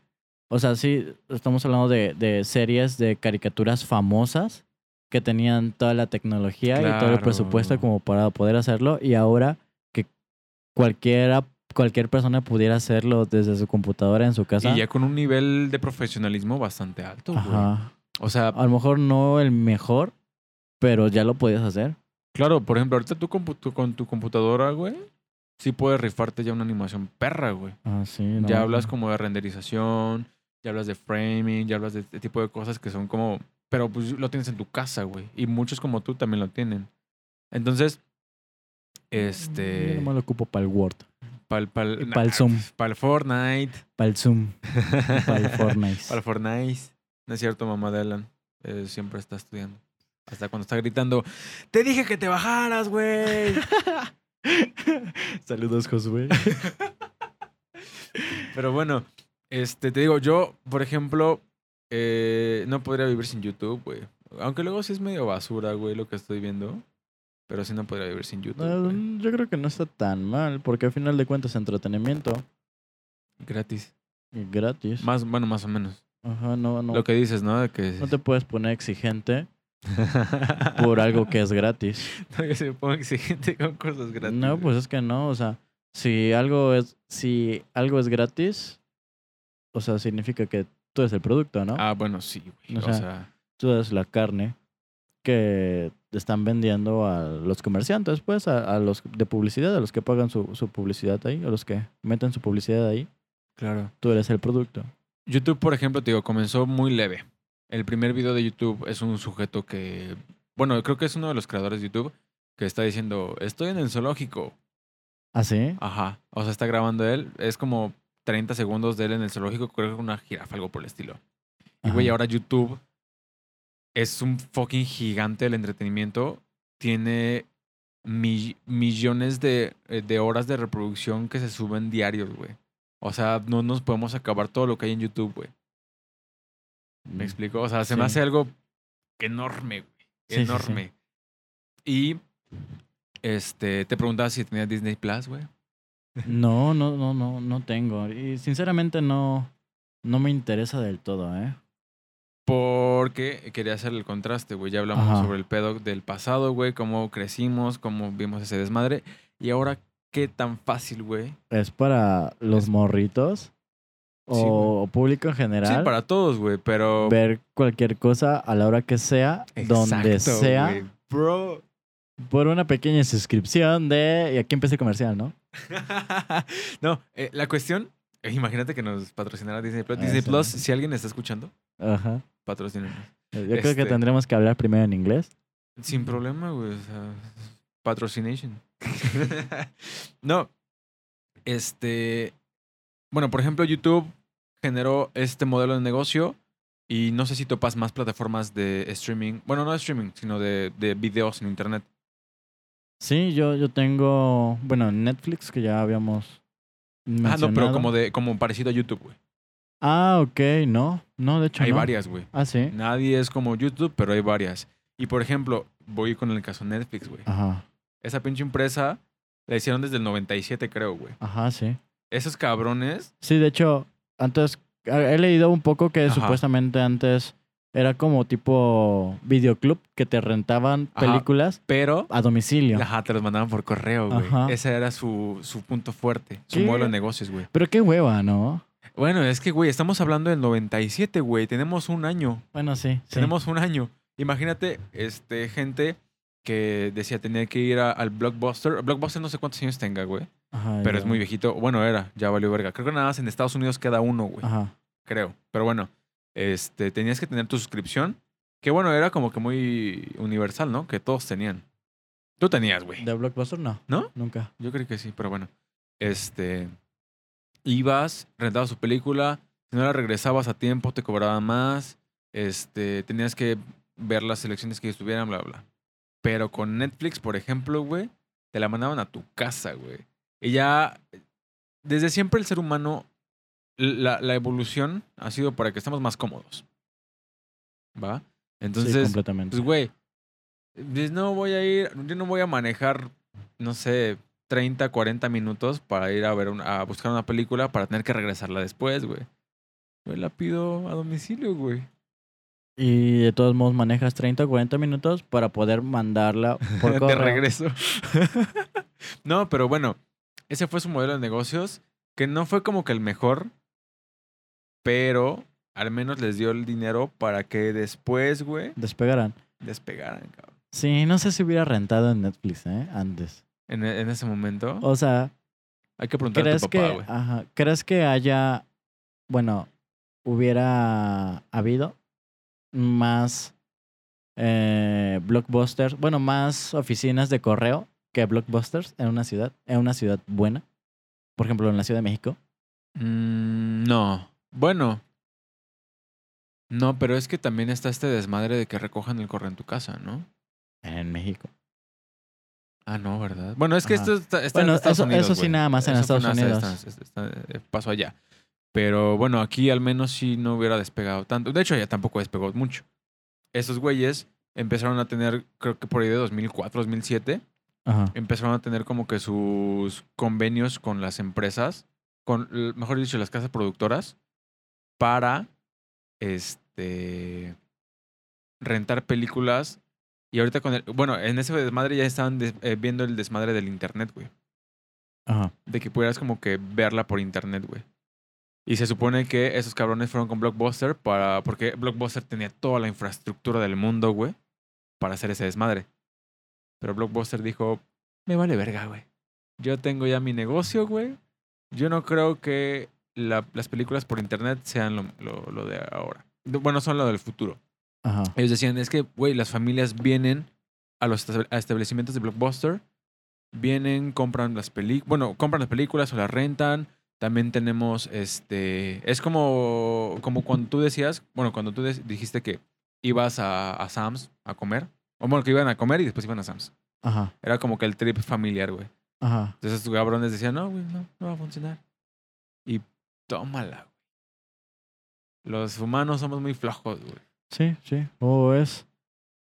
o sea, sí, estamos hablando de, de series de caricaturas famosas que tenían toda la tecnología y todo el presupuesto como para poder hacerlo. Y ahora que cualquiera, cualquier persona pudiera hacerlo desde su computadora en su casa. Y ya con un nivel de profesionalismo bastante alto. Ajá. O sea, A lo mejor no el mejor, pero ya lo podías hacer. claro, por ejemplo, ahorita tú, compu- tú con tu computadora, güey, sí puedes rifarte ya una animación perra, güey. Ah, sí. no, ya hablas como de renderización, ya hablas de framing, ya hablas de este tipo de cosas que son como... Pero pues lo tienes en tu casa, güey. Y muchos como tú también lo tienen. Entonces, Yo este... nomás lo ocupo para el Word, Para el, Y pa'l Zoom. Para el Fortnite. para el Zoom, para el Fortnite. Para el Fortnite. No es cierto, mamá de Alan. Eh, siempre está estudiando. Hasta cuando está gritando, te dije que te bajaras, güey. Saludos, Josué. Pero bueno, este, te digo, yo, por ejemplo, eh, no podría vivir sin YouTube, güey. Aunque luego sí es medio basura, güey, lo que estoy viendo. Pero sí no podría vivir sin YouTube. yo creo que no está tan mal, porque al final de cuentas entretenimiento Gratis. gratis. Más, bueno, más o menos. Ajá, no, no. Lo que dices, ¿no? De que... No te puedes poner exigente por algo que es gratis. No, que se ponga exigente con cosas gratis. No, pues es que no, o sea, si algo es, si algo es gratis, o sea, significa que tú eres el producto, ¿no? Ah, bueno, sí, güey. O O sea, sea, Tú eres la carne que están vendiendo a los comerciantes, pues, a, a los de publicidad, a los que pagan su, su publicidad ahí, a los que meten su publicidad ahí, claro. tú eres el producto. YouTube, por ejemplo, te digo, comenzó muy leve. El primer video de YouTube es un sujeto que, bueno, creo que es uno de los creadores de YouTube que está diciendo, estoy en el zoológico. ¿Ah, sí? Ajá. O sea, está grabando él. Es como 30 segundos de él en el zoológico, creo que una jirafa, algo por el estilo. Y güey, ahora YouTube es un fucking gigante del entretenimiento. Tiene mi- millones de, eh, de horas de reproducción que se suben diarios, güey. O sea, no nos podemos acabar todo lo que hay en YouTube, güey. ¿Me explico? O sea, se me hace algo enorme, güey. Sí, sí, sí. enorme. Y este, te preguntaba si tenía Disney Plus, güey. No, no, no, no, no tengo. Y sinceramente no, no me interesa del todo, ¿eh? Porque quería hacer el contraste, güey. Ya hablamos Ajá. sobre el pedo del pasado, güey, cómo crecimos, cómo vimos ese desmadre. Y ahora, qué tan fácil, güey. ¿Es para los Es- morritos? Sí, ¿O público en general? Sí, para todos, güey, pero. ver cualquier cosa a la hora que sea, donde sea, güey. Bro. por una pequeña suscripción de... Y aquí empieza el comercial, ¿no? no, eh, la cuestión. eh, imagínate que nos patrocinara Disney Plus. Ah, Disney sí. Plus, si alguien está escuchando, Ajá. patrocínenos. Yo creo que Este- tendremos que hablar primero en inglés. Sin problema, güey. O sea, patrocination. no. Este. Bueno, por ejemplo, YouTube generó este modelo de negocio y no sé si topas más plataformas de streaming. Bueno, no de streaming, sino de, de videos en internet. Sí, yo, yo tengo, bueno, Netflix, que ya habíamos Ah, no, pero mencionado. como de como parecido a YouTube, güey. Ah, ok, no. No, de hecho Hay no. varias, güey. Ah, sí. Nadie es como YouTube, pero hay varias. Y por ejemplo, voy con el caso Netflix, güey. Ajá, Esa pinche empresa la hicieron desde el 97, creo, güey. ajá, sí. Esos cabrones, Sí, de hecho, antes, he leído un poco que Ajá. supuestamente antes era como tipo videoclub que te rentaban Ajá. películas pero a domicilio. ajá, te los mandaban por correo, güey. Ajá. Ese era su, su punto fuerte, su ¿Qué? modelo de negocios, güey. Pero qué hueva, ¿no? Bueno, es que, güey, estamos hablando del 97, güey. Tenemos un año. Bueno, sí. sí. Tenemos un año. Imagínate, este, gente que decía tenía que ir a- al Blockbuster. Blockbuster no sé cuántos años tenga, güey. Ajá, Pero es muy viejito. Bueno, era, ya valió verga. Creo que nada más en Estados Unidos queda uno, güey. Ajá. Creo. Pero bueno, este, tenías que tener tu suscripción. Que bueno, era como que muy universal, ¿no? Que todos tenían. Tú tenías, güey. ¿De Blockbuster? No. ¿No? Nunca. Yo creo que sí, pero bueno. Este. Ibas, rentabas su película. Si no la regresabas a tiempo, te cobraban más. Este. Tenías que ver las selecciones que estuvieran, bla, bla. Pero con Netflix, por ejemplo, güey, te la mandaban a tu casa, güey. Y ya. Desde siempre el ser humano. La, la evolución ha sido para que estemos más cómodos. ¿Va? sí, Entonces. completamente. Pues, güey, pues, no voy a ir, yo no voy a manejar, no sé, 30, 40 minutos para ir a ver a buscar una película para tener que regresarla después, güey. Yo la pido a domicilio, güey. Y de todos modos manejas 30 o 40 minutos para poder mandarla por de correo. regreso. no, pero bueno, ese fue su modelo de negocios, que no fue como que el mejor, pero al menos les dio el dinero para que después, güey, Despegarán. despegaran, cabrón. Sí, no sé si hubiera rentado en Netflix, ¿eh? Antes. En, en ese momento, O sea, hay que preguntarle a ¿crees tu papá, güey. ajá, ¿crees que haya, bueno, hubiera habido más eh, blockbusters, bueno, más oficinas de correo que blockbusters en una ciudad, en una ciudad buena? Por ejemplo, en la Ciudad de México. Mm, no. Bueno. No, pero es que también está este desmadre de que recojan el correo en tu casa, ¿no? En México. Ah, no, ¿verdad? Bueno, es que Ajá. esto está, está Bueno, en Estados eso- Unidos. eso sí nada más en Eso Estados Unidos. está- eh, pasó allá. Pero bueno, aquí al menos sí no hubiera despegado tanto. De hecho, ya tampoco despegó mucho. Esos güeyes empezaron a tener, creo que por ahí de 2004, 2007, Ajá. empezaron a tener como que sus convenios con las empresas, con, mejor dicho, las casas productoras, para este rentar películas. Y ahorita con el. Bueno, en ese desmadre ya estaban des- eh, viendo el desmadre del internet, güey. Ajá. De que pudieras como que verla por internet, güey. Y se supone que esos cabrones fueron con Blockbuster para. Porque Blockbuster tenía toda la infraestructura del mundo, güey. Para hacer ese desmadre. Pero Blockbuster dijo. Me vale verga, güey. Yo tengo ya mi negocio, güey. Yo no creo que la- las películas por internet sean lo, lo- lo de ahora. Bueno, son lo del futuro. Ajá. Ellos decían, es que, güey, las familias vienen a los a establecimientos de Blockbuster, vienen, compran las películas, bueno, compran las películas o las rentan. También tenemos, este, es como, como cuando tú decías, bueno, cuando tú dijiste que ibas a, a Sam's a comer, o bueno, que iban a comer y después iban a Sam's. Ajá. Era como que el trip familiar, güey. Ajá. Entonces estos cabrones decían, no, güey, no, no va a funcionar. Y tómala, güey. Los humanos somos muy flojos, güey. Sí, sí. O es.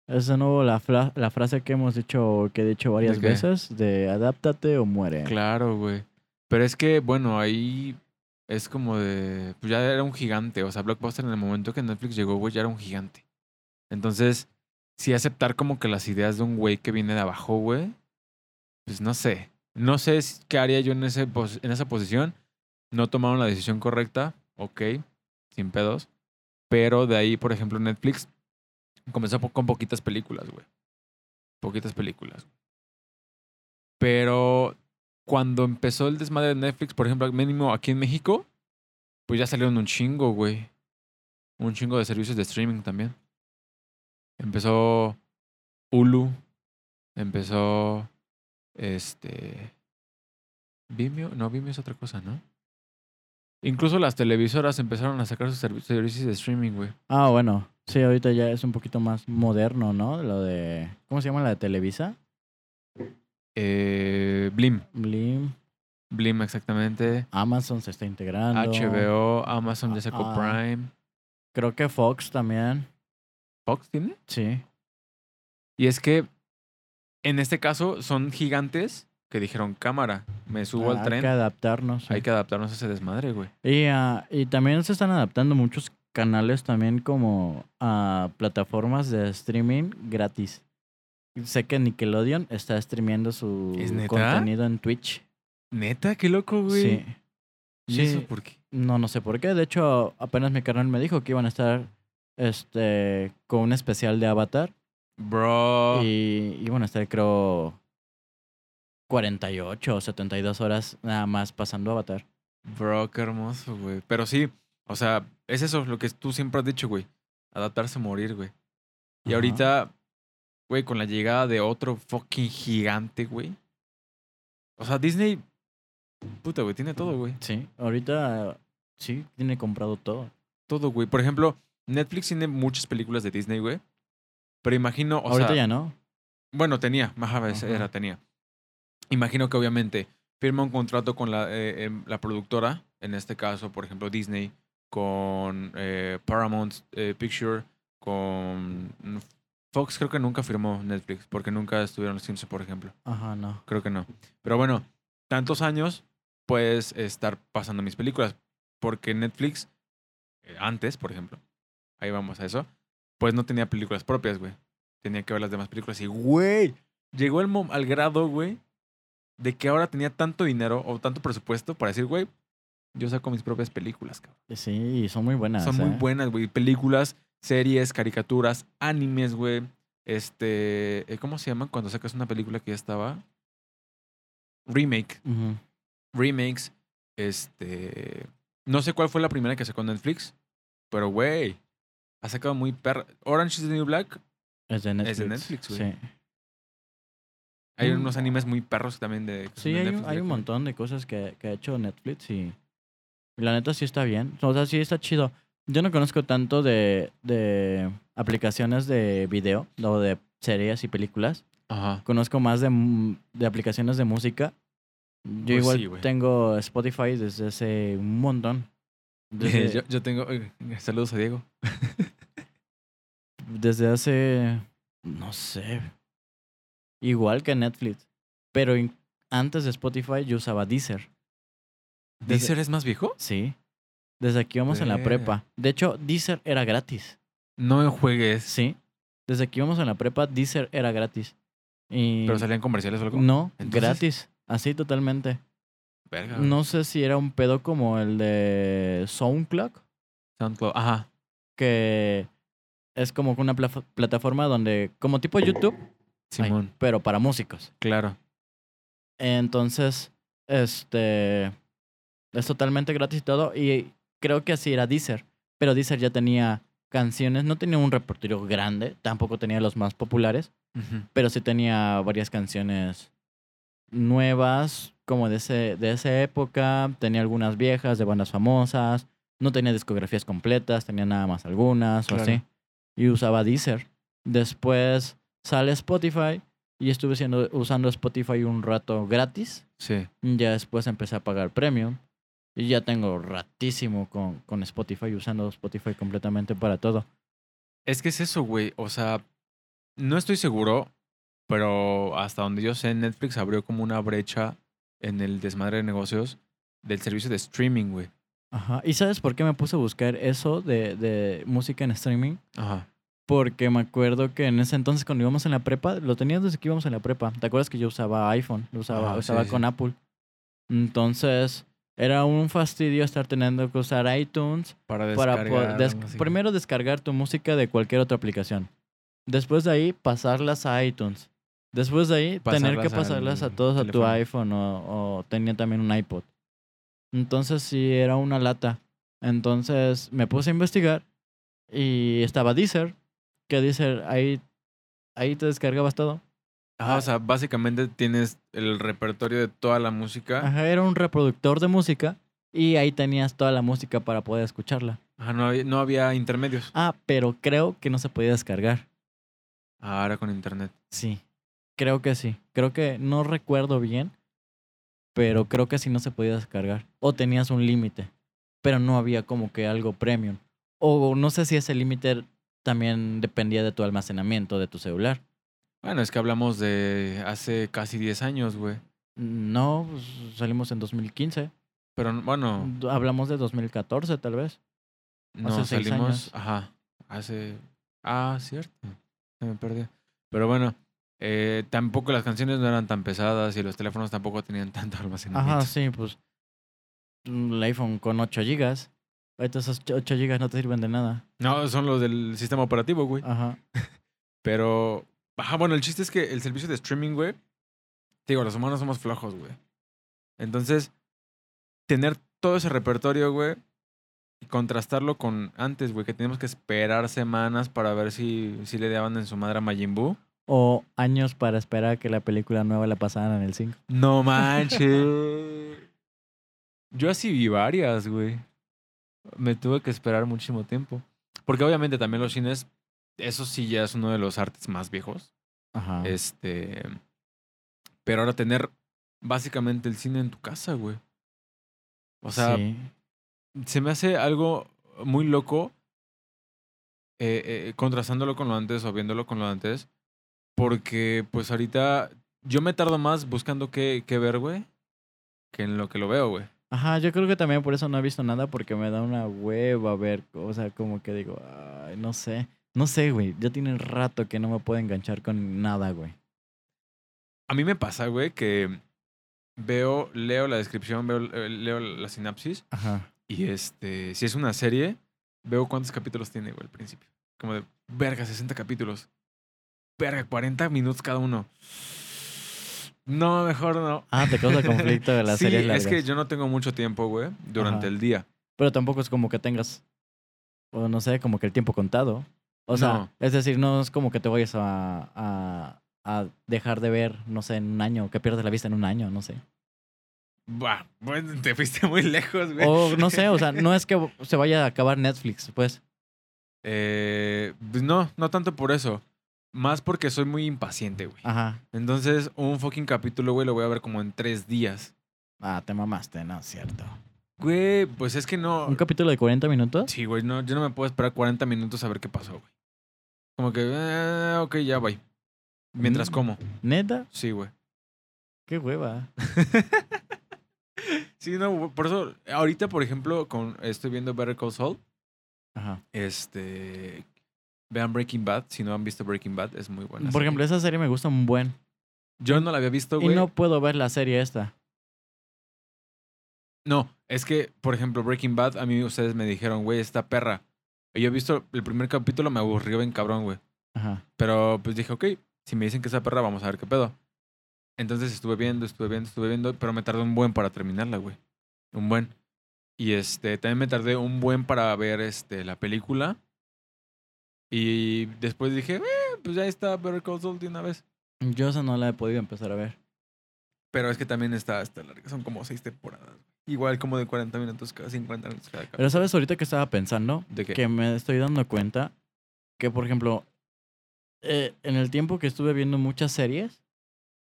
Es de nuevo la, la frase que hemos dicho, que he dicho varias veces, de adáptate o muere. Claro, güey. Pero es que, bueno, ahí es como de. Pues ya era un gigante. O sea, Blockbuster en el momento que Netflix llegó, güey, ya era un gigante. Entonces, sí aceptar como que las ideas de un güey que viene de abajo, güey. Pues no sé. No sé qué haría yo en, ese, pos- en esa posición. No tomaron la decisión correcta. Ok, sin pedos. Pero de ahí, por ejemplo, Netflix comenzó con poquitas películas, güey. Poquitas películas. Pero cuando empezó el desmadre de Netflix, por ejemplo, mínimo aquí en México, pues ya salieron un chingo, güey. Un chingo de servicios de streaming también. Empezó Hulu. Empezó. Este. Vimeo. No, Vimeo es otra cosa, ¿no? Incluso las televisoras empezaron a sacar sus servi- servicios de streaming, güey. Ah, bueno. Sí, ahorita ya es un poquito más moderno, ¿no? Lo de. ¿Cómo se llama la de Televisa? Eh, Blim. Blim. Blim, exactamente. Amazon se está integrando. HBO, Amazon ya sacó Ah. Prime. Creo que Fox también. ¿Fox tiene? Sí. Y es que en este caso son gigantes que dijeron, cámara, me subo al Hay tren. que adaptarnos. sí. Hay que adaptarnos a ese desmadre, güey. Y, ah, y también se están adaptando muchos canales también como a plataformas de streaming gratis. Sé que Nickelodeon está streameando su contenido en Twitch. Neta, qué loco, güey. Sí. ¿Y Sí. eso por qué? No, no sé por qué. De hecho, apenas mi carnal me dijo que iban a estar este con un especial de Avatar. Bro. Y iban a estar, creo, 48 o 72 horas nada más pasando Avatar. Bro, qué hermoso, güey. Pero sí, o sea, es eso lo que tú siempre has dicho, güey. Adaptarse a morir, güey. Y Ajá. ahorita, güey, con la llegada de otro fucking gigante, güey. O sea, Disney, puta, güey, tiene todo, güey. Sí, ahorita sí, tiene comprado todo. Todo, güey. Por ejemplo, Netflix tiene muchas películas de Disney, güey. Pero imagino, o ahorita sea, ya no. Bueno, tenía, más a veces era, tenía. Imagino que obviamente firma un contrato con la, eh, em, la productora, en este caso, por ejemplo, Disney, con eh, Paramount eh, Picture, con mm, Fox, creo que nunca firmó Netflix, porque nunca estuvieron los Simpsons, por ejemplo. Ajá, no. Creo que no. Pero bueno, tantos años puedes estar pasando mis películas, porque Netflix, eh, antes, por ejemplo, ahí vamos a eso, pues no tenía películas propias, güey. Tenía que ver las demás películas y, güey, llegó el al grado, güey, de que ahora tenía tanto dinero o tanto presupuesto para decir, güey, yo saco mis propias películas, cabrón. Sí, son muy buenas. Son muy ¿eh? buenas, güey. Películas, series, caricaturas, animes, güey. Este, eh, ¿cómo se llama cuando sacas una película que ya estaba? Remake remakes. Este. No sé cuál fue la primera que sacó Netflix. Pero, güey. Ha sacado muy perra. Orange is the New Black. Es de Netflix. Es de Netflix, güey. Sí, Hay Mm. unos animes muy perros también de. sí hay, un, Netflix, hay un montón de cosas que, que ha hecho Netflix y, y la neta sí está bien. O sea, sí está chido. Yo no conozco tanto de, de aplicaciones de video o de series y películas. Ajá. Conozco más de, de aplicaciones de música. Yo Pues igual sí, tengo Spotify desde hace un montón. Desde, yo, yo tengo. eh, Saludos a Diego. desde hace, no sé, igual que Netflix. Pero antes de Spotify yo usaba Deezer. Desde- ¿Deezer es más viejo? Sí. Desde que íbamos en la prepa. De hecho, Deezer era gratis. No juegues. Sí. Desde que íbamos en la prepa, Deezer era gratis. Y Pero salían comerciales o algo. No, Entonces- gratis. Así totalmente. Verga. No sé si era un pedo como el de SoundCloud, SoundCloud. Ajá. que es como una plataforma donde, como tipo YouTube, Simón. pero para músicos. Claro. Entonces, este, es totalmente gratis y todo. Y creo que así era Deezer. Pero Deezer ya tenía canciones, no tenía un repertorio grande, tampoco tenía los más populares, pero sí tenía varias canciones nuevas, como de, ese, de esa época. Tenía algunas viejas de bandas famosas. No tenía discografías completas, tenía nada más algunas Claro. o así. Y usaba Deezer. Después sale Spotify y estuve siendo, usando Spotify un rato gratis. Sí. Ya después empecé a pagar premium. Y ya tengo ratísimo con, con Spotify, usando Spotify completamente para todo. Es que es eso, güey. O sea, no estoy seguro, pero hasta donde yo sé, Netflix abrió como una brecha en el desmadre de negocios del servicio de streaming, güey. Ajá. ¿Y sabes por qué me puse a buscar eso de, de música en streaming? Ajá. Porque me acuerdo que en ese entonces cuando íbamos en la prepa, lo tenía desde que íbamos en la prepa. ¿Te acuerdas que yo usaba iPhone? Lo usaba, usaba sí, con sí. Apple. Entonces, era un fastidio estar teniendo que usar iTunes Para descargar. des- primero descargar tu música de cualquier otra aplicación. Después de ahí, pasarlas a iTunes. Después de ahí, tener que Pasarlas a todos a tu iPhone o, o tenía también un iPod. Entonces sí, era una lata. Entonces me puse a investigar y estaba Deezer, que Deezer ahí, ahí te descargabas todo. Ajá, o sea, básicamente tienes el repertorio de toda la música. Ajá, era un reproductor de música y ahí tenías toda la música para poder escucharla. Ajá, no había, no había intermedios. Ah, pero creo que no se podía descargar. Ahora con internet. Sí. Creo que sí. Creo que no recuerdo bien, pero creo que sí no se podía descargar. O tenías un límite, pero no había como que algo premium. O no sé si ese límite también dependía de tu almacenamiento de tu celular. Bueno, es que hablamos de hace casi 10 años, güey. No, pues, salimos en 2015. Pero bueno, Hablamos de 2014 tal vez. no hace salimos. años. Ajá. Hace. Ah, cierto. Se me perdió. Pero bueno, eh, tampoco las canciones no eran tan pesadas y los teléfonos tampoco tenían tanto almacenamiento. Ajá, sí, pues el iPhone con 8 gigas. Ahorita esos 8 gigas no te sirven de nada. No, son los del sistema operativo, güey. Ajá. Pero. Ajá, bueno, el chiste es que el servicio de streaming, güey. te Digo, los humanos somos flojos, güey. Entonces, tener todo ese repertorio, güey. Y contrastarlo con antes, güey, que teníamos que esperar semanas para ver si, si le daban en su madre a Majin Buu. O años para esperar a que la película nueva la pasaran en el 5. No manches. Yo así vi varias, güey. Me tuve que esperar muchísimo tiempo. Porque obviamente también los cines, eso sí ya es uno de los artes más viejos. Ajá. Este. Pero ahora tener básicamente el cine en tu casa, güey. O sea, Sí. se me hace algo muy loco eh, eh, contrastándolo con lo antes o viéndolo con lo antes. Porque pues ahorita yo me tardo más buscando qué, qué ver, güey, que en lo que lo veo, güey. Ajá, yo creo que también por eso no he visto nada porque me da una hueva ver, o sea, como que digo, ay, no sé, no sé, güey, ya tiene rato que no me puedo enganchar con nada, güey. A mí me pasa, güey, que veo, leo la descripción, veo, eh, leo la sinapsis Ajá. y este, si es una serie, veo cuántos capítulos tiene, güey, al principio. Como de, verga, 60 capítulos. Verga, 40 minutos cada uno. No, mejor no. Ah, te causa conflicto de las sí, series es largas. que yo no tengo mucho tiempo, güey, durante Ajá. el día. Pero tampoco es como que tengas, o no sé, como que el tiempo contado. O sea, No. es decir, no es como que te vayas a, a, a dejar de ver, no sé, en un año, que pierdes la vista en un año, no sé. Buah, bueno, te fuiste muy lejos, güey. O no sé, o sea, no es que se vaya a acabar Netflix, pues. Eh, pues no, no tanto por eso. Más porque soy muy impaciente, güey. Ajá. Entonces, un fucking capítulo, güey, lo voy a ver como en tres días. Ah, te mamaste, no es cierto. Güey, pues es que no. ¿Un capítulo de 40 minutos? Sí, güey, no, yo no me puedo esperar 40 minutos a ver qué pasó, güey. Como que, eh, ok, ya voy. Mientras Mm. como. ¿Neta? Sí, güey. Qué hueva. Sí, no, güey, por eso, ahorita, por ejemplo, con, estoy viendo Better Call Saul. Ajá. Este. Vean Breaking Bad. Si no han visto Breaking Bad, es muy buena. Por serie. ejemplo, esa serie me gusta un buen. yo no la había visto, Y güey. no puedo ver la serie esta. No, es que, por ejemplo, Breaking Bad, a mí ustedes me dijeron, güey, esta perra. Y yo he visto el primer capítulo, me aburrió bien cabrón, güey. Ajá. Pero pues dije, ok, si me dicen que esa perra, vamos a ver qué pedo. Entonces estuve viendo, estuve viendo, estuve viendo, pero me tardé un buen para terminarla, güey. Un buen. Y este, también me tardé un buen para ver este, la película. Y después dije, eh, pues ya está Better Call Saul de una vez. Yo esa no la he podido empezar a ver. Pero es que también está, está larga, son como seis temporadas. Igual como de 40 minutos cada 50 minutos cada capítulo. Pero sabes ahorita que estaba pensando ¿De qué? que me estoy dando cuenta que, por ejemplo, eh, en el tiempo que estuve viendo muchas series,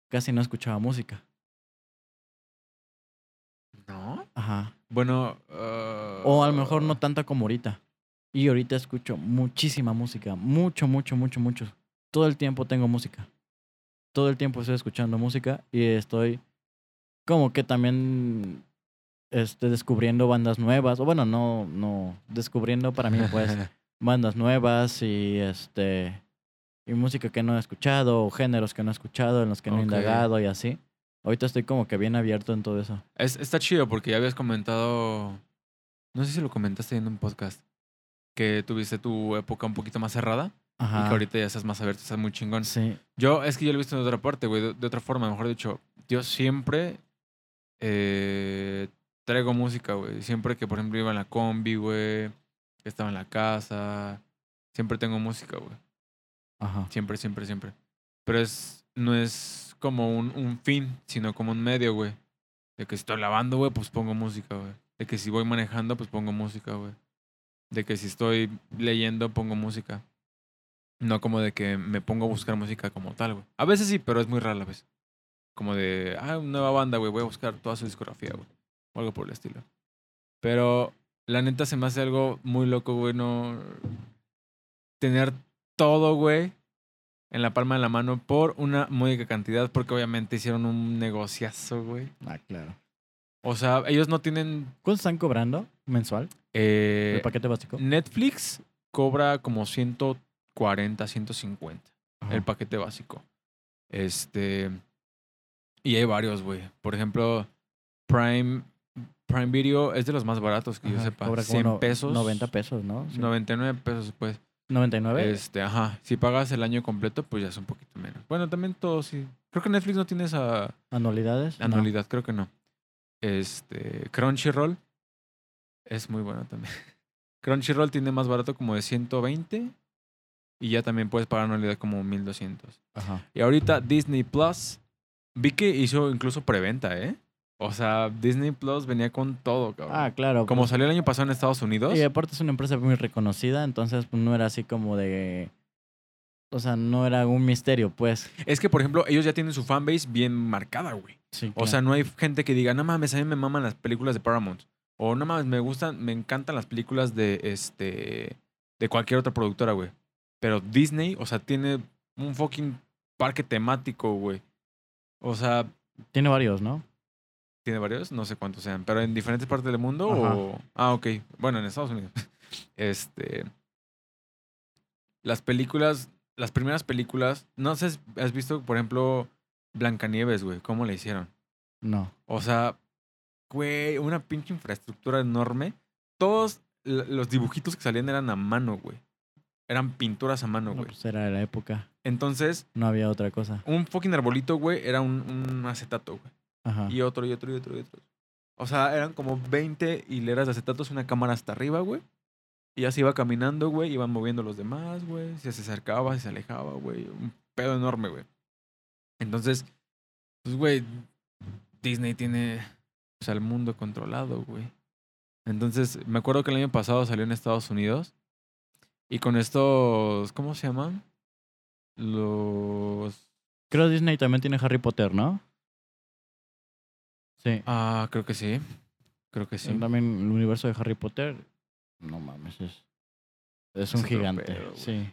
casi no escuchaba música. ¿No? Ajá. Bueno. ah, O a lo mejor no tanta como ahorita. Y ahorita escucho muchísima música. Mucho, mucho, mucho, mucho. Todo el tiempo tengo música. Todo el tiempo estoy escuchando música y estoy como que también este, descubriendo bandas nuevas. O bueno, no, no, descubriendo para mí pues bandas nuevas y este y música que no he escuchado o géneros que no he escuchado en los que no he Ok. indagado y así. Ahorita estoy como que bien abierto en todo eso. Es- está chido porque ya habías comentado. No sé si lo comentaste en un podcast. Que tuviste tu época un poquito más cerrada. Y Ajá. que ahorita ya estás más abierto, estás muy chingón. Sí. Yo, es que yo lo he visto de otra parte, güey. De, de otra forma, mejor dicho. Yo siempre eh, traigo música, güey. Siempre que, por ejemplo, iba en la combi, güey. Que estaba en la casa. Siempre tengo música, güey. Ajá. Siempre, siempre, siempre. Pero es, no es como un, un fin, sino como un medio, güey. De que si estoy lavando, güey, pues pongo música, güey. De que si voy manejando, pues pongo música, güey. De que si estoy leyendo, pongo música. No como de que me pongo a buscar música como tal, güey. A veces sí, pero es muy rara la vez. Como de, ah, una nueva banda, güey, voy a buscar toda su discografía, güey. O algo por el estilo. Pero la neta se me hace algo muy loco, güey, no... Tener todo, güey, en la palma de la mano por una módica cantidad, porque obviamente hicieron un negociazo, güey. Ah, claro. O sea, ellos no tienen... ¿Cuánto están cobrando mensual? eh, ¿El paquete básico? Netflix cobra como 140, 150 Ajá. el paquete básico. Este. Y hay varios, güey. Por ejemplo, Prime, Prime Video es de los más baratos que yo sepa. cobra como 100 no- pesos. 90 pesos, ¿no? Sí. 99 pesos, pues. 99. Este, ajá. Si pagas el año completo, pues ya es un poquito menos. Bueno, también todo sí. Creo que Netflix no tiene esa ¿Anualidades? No. anualidad, creo que no. Este, Crunchyroll es muy bueno también. Crunchyroll tiene más barato como de 120 y ya también puedes pagar anualidad como 1200. Ajá. Y ahorita Disney Plus, vi que hizo incluso preventa, ¿eh? O sea, Disney Plus venía con todo, cabrón. Ah, claro. como pues, salió el año pasado en Estados Unidos. Y aparte es una empresa muy reconocida, entonces pues, no era así como de... O sea, no era un misterio, pues. Es que, por ejemplo, ellos ya tienen su fanbase bien marcada, güey. Sí, O sea, no hay gente que diga, no mames, a mí me maman las películas de Paramount. O no mames, me gustan, me encantan las películas de este. de cualquier otra productora, güey. Pero Disney, o sea, tiene un fucking parque temático, güey. O sea, Tiene varios, ¿no? tiene varios, no sé cuántos sean, pero en diferentes partes del mundo Ajá. o. Ah, ok. Bueno, en Estados Unidos. Este. Las películas, las primeras películas, no sé, has visto, por ejemplo, Blancanieves, güey, cómo le hicieron. No. O sea, güey, una pinche infraestructura enorme. Todos los dibujitos que salían eran a mano, güey. Eran pinturas a mano, No, güey. pues era la época. Entonces, No había otra cosa. un fucking arbolito, güey, era un, un acetato, güey. Ajá. Y otro, y otro, y otro, y otro. O sea, eran como 20 hileras de acetatos y una cámara hasta arriba, güey. Y así iba caminando, güey. Iban moviendo los demás, güey. Si se acercaba, se alejaba, güey. Un pedo enorme, güey. Entonces, pues, güey, Disney tiene pues, al mundo controlado, güey. Entonces, me acuerdo que el año pasado salió en Estados Unidos. Y con estos, ¿cómo se llaman? Los... Creo Disney también tiene Harry Potter, ¿no? Sí. Ah, creo que sí. Creo que sí. También el universo de Harry Potter. No mames, es. Es un Es gigante. pedo, sí.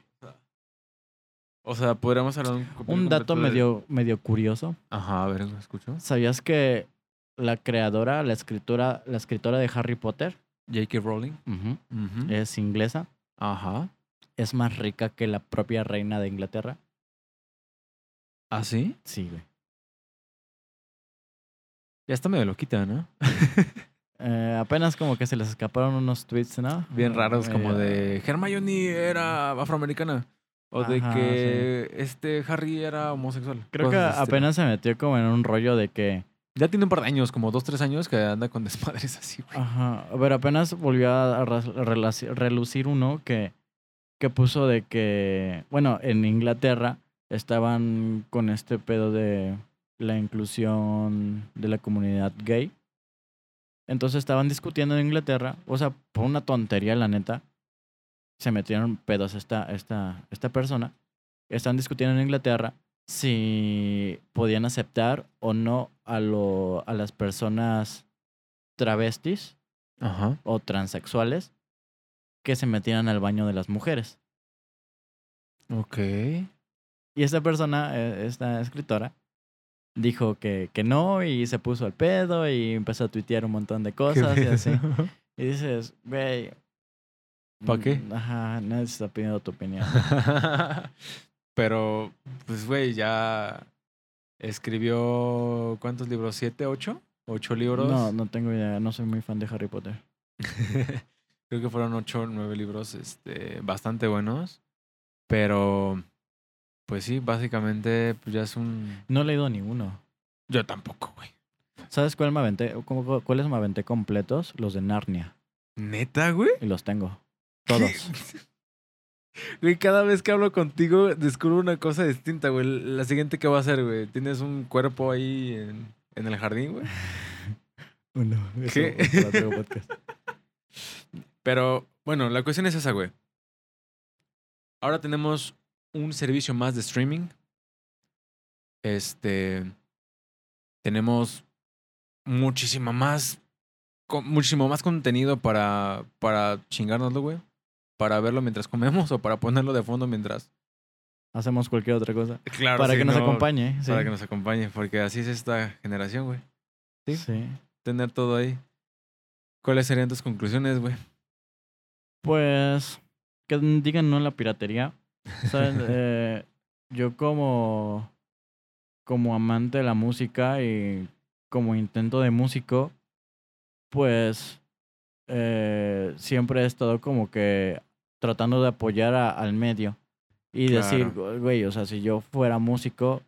O sea, podríamos hablar un, Un dato medio, medio curioso. Ajá, a ver, ¿lo escucho? ¿Sabías que la creadora, la escritora, la escritora de Harry Potter J.K. Rowling. es inglesa? Ajá. Es más rica que la propia reina de Inglaterra. ¿Ah, sí? Sí, güey. Ya está medio loquita, ¿no? Eh, apenas como que se les escaparon unos tweets, ¿no? Bien raros, como Medio- de Hermione era afroamericana. O de Ajá, que este Harry era homosexual. Creo que apenas se metió como en un rollo de que. Ya tiene un par de años, como dos, tres años, que anda con desmadres así, güey. Ajá. A ver, apenas volvió a relucir uno que, que puso de que. Bueno, en Inglaterra estaban con este pedo de la inclusión de la comunidad gay. Entonces estaban discutiendo en Inglaterra, o sea, por una tontería, la neta, se metieron pedos esta, esta, esta persona. Están discutiendo en Inglaterra si podían aceptar o no a, lo, a las personas travestis Ajá. o transexuales que se metieran al baño de las mujeres. Ok. Y esta persona, eh, esta escritora, dijo que, que no y se puso al pedo y empezó a tuitear un montón de cosas y así. Y dices, güey. ¿Pa qué? mm, Ajá, nadie se está pidiendo tu opinión. Pero, pues, güey, ya escribió, ¿cuántos libros? ¿Siete, ocho? ¿Ocho libros? No, no tengo idea, no soy muy fan de Harry Potter. Creo que fueron ocho nueve libros este, bastante buenos. Pero, pues sí, básicamente, pues ya es un... No he leído ninguno. Yo tampoco, güey. ¿Sabes cuál me aventé? ¿Cómo- ¿Cuáles me aventé completos? Los de Narnia. ¿Neta, güey? Y los tengo. Todos. Güey, cada vez que hablo contigo descubro una cosa distinta, güey. La siguiente, ¿qué va a hacer, güey? ¿Tienes un cuerpo ahí en, en el jardín, güey? Uno. eso ¿Qué? para otro podcast. Pero, bueno, la cuestión es esa, güey. Ahora tenemos un servicio más de streaming. Este. Tenemos muchísima más. con- muchísimo más contenido para, para chingárnoslo, güey. Para verlo mientras comemos o para ponerlo de fondo mientras. Hacemos cualquier otra cosa. Claro, para sí, que nos no, acompañe. Sí. Para que nos acompañe, porque así es esta generación, güey. sí. sí. Tener todo ahí. ¿Cuáles serían tus conclusiones, güey? Pues que digan no a la piratería. ¿Sabes? Eh, yo como, como amante de la música y como intento de músico, pues eh, siempre he estado como que tratando de apoyar a- al medio y decir, güey, o sea, si yo fuera músico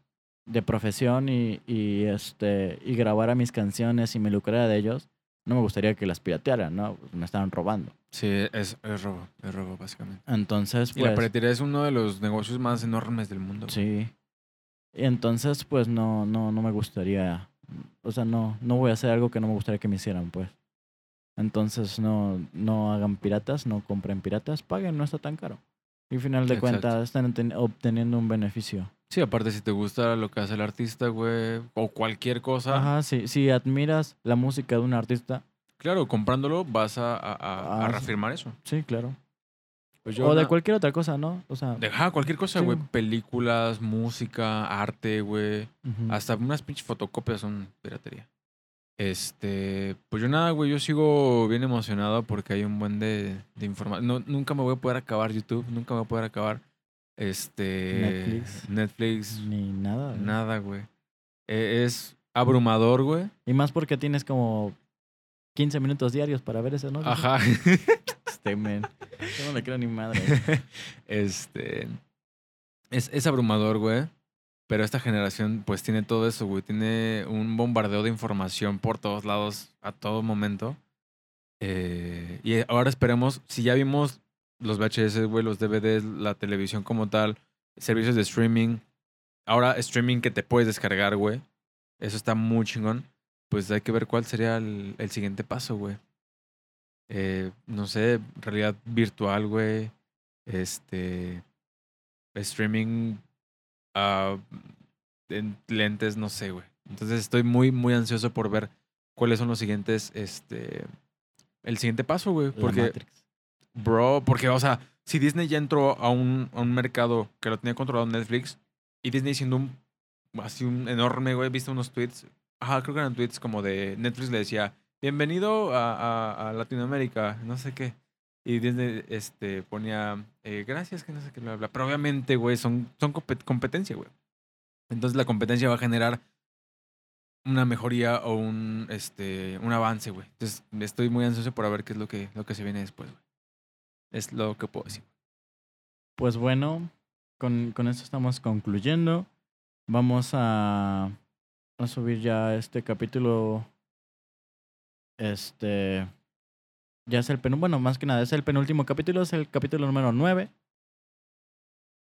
de profesión y, y este y grabara mis canciones y me lucrara de ellos, no me gustaría que las piratearan, ¿no? Me estaban robando. Sí, es, es robo, es robo, básicamente. Entonces, Y la pues, piratería es uno de los negocios más enormes del mundo. sí. Y entonces, pues, no, no, no me gustaría, o sea, no, no voy a hacer algo que no me gustaría que me hicieran, pues. Entonces, no, no hagan piratas, no compren piratas, paguen, no está tan caro. Y al final de Exacto. cuentas, están ten- obteniendo un beneficio. Sí, aparte si te gusta lo que hace el artista, güey, o cualquier cosa, Ajá, sí, si admiras la música de un artista, claro, comprándolo vas a, a- a- a Ah, reafirmar eso. sí, claro. Pues o de cualquier otra cosa, ¿no? O sea, de- ajá, cualquier cosa, Sí. güey. Películas, música, arte, güey. Hasta unas pinches fotocopias son piratería. Este, pues yo nada, güey, yo sigo bien emocionado porque hay un buen de, de información. No, nunca me voy a poder acabar YouTube, nunca me voy a poder acabar este Netflix. Netflix, ni nada. güey. nada, güey. E- es abrumador, güey. Y más porque tienes como 15 minutos diarios para ver eso, ¿no? Ajá. Este, men. Yo no le creo ni madre. este. Es, es abrumador, güey. Pero esta generación, pues, tiene todo eso, güey. Tiene un bombardeo de información por todos lados, a todo momento. Eh, y ahora esperemos, si ya vimos los VHS, güey, los DVDs, la televisión como tal, servicios de streaming. Ahora, streaming que te puedes descargar, güey. Eso está muy chingón. Pues hay que ver cuál sería el, siguiente paso, güey. Eh, no sé, realidad virtual, güey. Este. Streaming. Ah, en lentes, no sé, güey. Entonces estoy muy, muy ansioso por ver cuáles son los siguientes. Este. El siguiente paso, güey. Porque. Matrix. Bro, porque, o sea, si Disney ya entró a un, a un mercado que lo tenía controlado Netflix y Disney siendo un así un enorme, güey, viste unos tweets, ajá, creo que eran tweets como de Netflix le decía, bienvenido a, a, a Latinoamérica, no sé qué. Y Disney este, ponía, eh, gracias, que no sé qué, bla, bla. Pero obviamente, güey, son, son compet- competencia, güey. Entonces la competencia va a generar una mejoría o un, este, un avance, güey. Entonces estoy muy ansioso por ver qué es lo que, lo que se viene después, güey. Es lo que puedo decir. Pues bueno, con, con esto estamos concluyendo. Vamos a, a subir ya este capítulo. Este. Ya es el penúltimo. Bueno, más que nada, es el penúltimo capítulo. Es el capítulo número 9.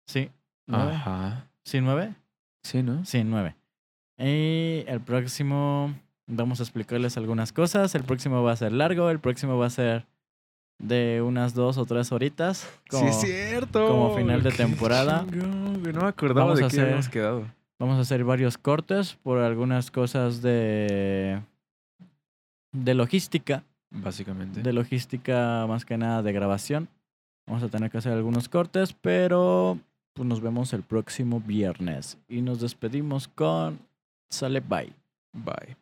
Sí. Ajá. ¿Sí, 9? Sí, ¿no? Sí, 9. Y el próximo. Vamos a explicarles algunas cosas. El próximo va a ser largo. El próximo va a ser de unas dos o tres horitas. Como- cierto. como final de temporada. No me acordaba Vamos de qué habíamos quedado. Vamos a hacer varios cortes por algunas cosas de. de logística. Básicamente. De logística más que nada de grabación. Vamos a tener que hacer algunos cortes, pero pues nos vemos el próximo viernes. Y nos despedimos con. Sale bye. Bye.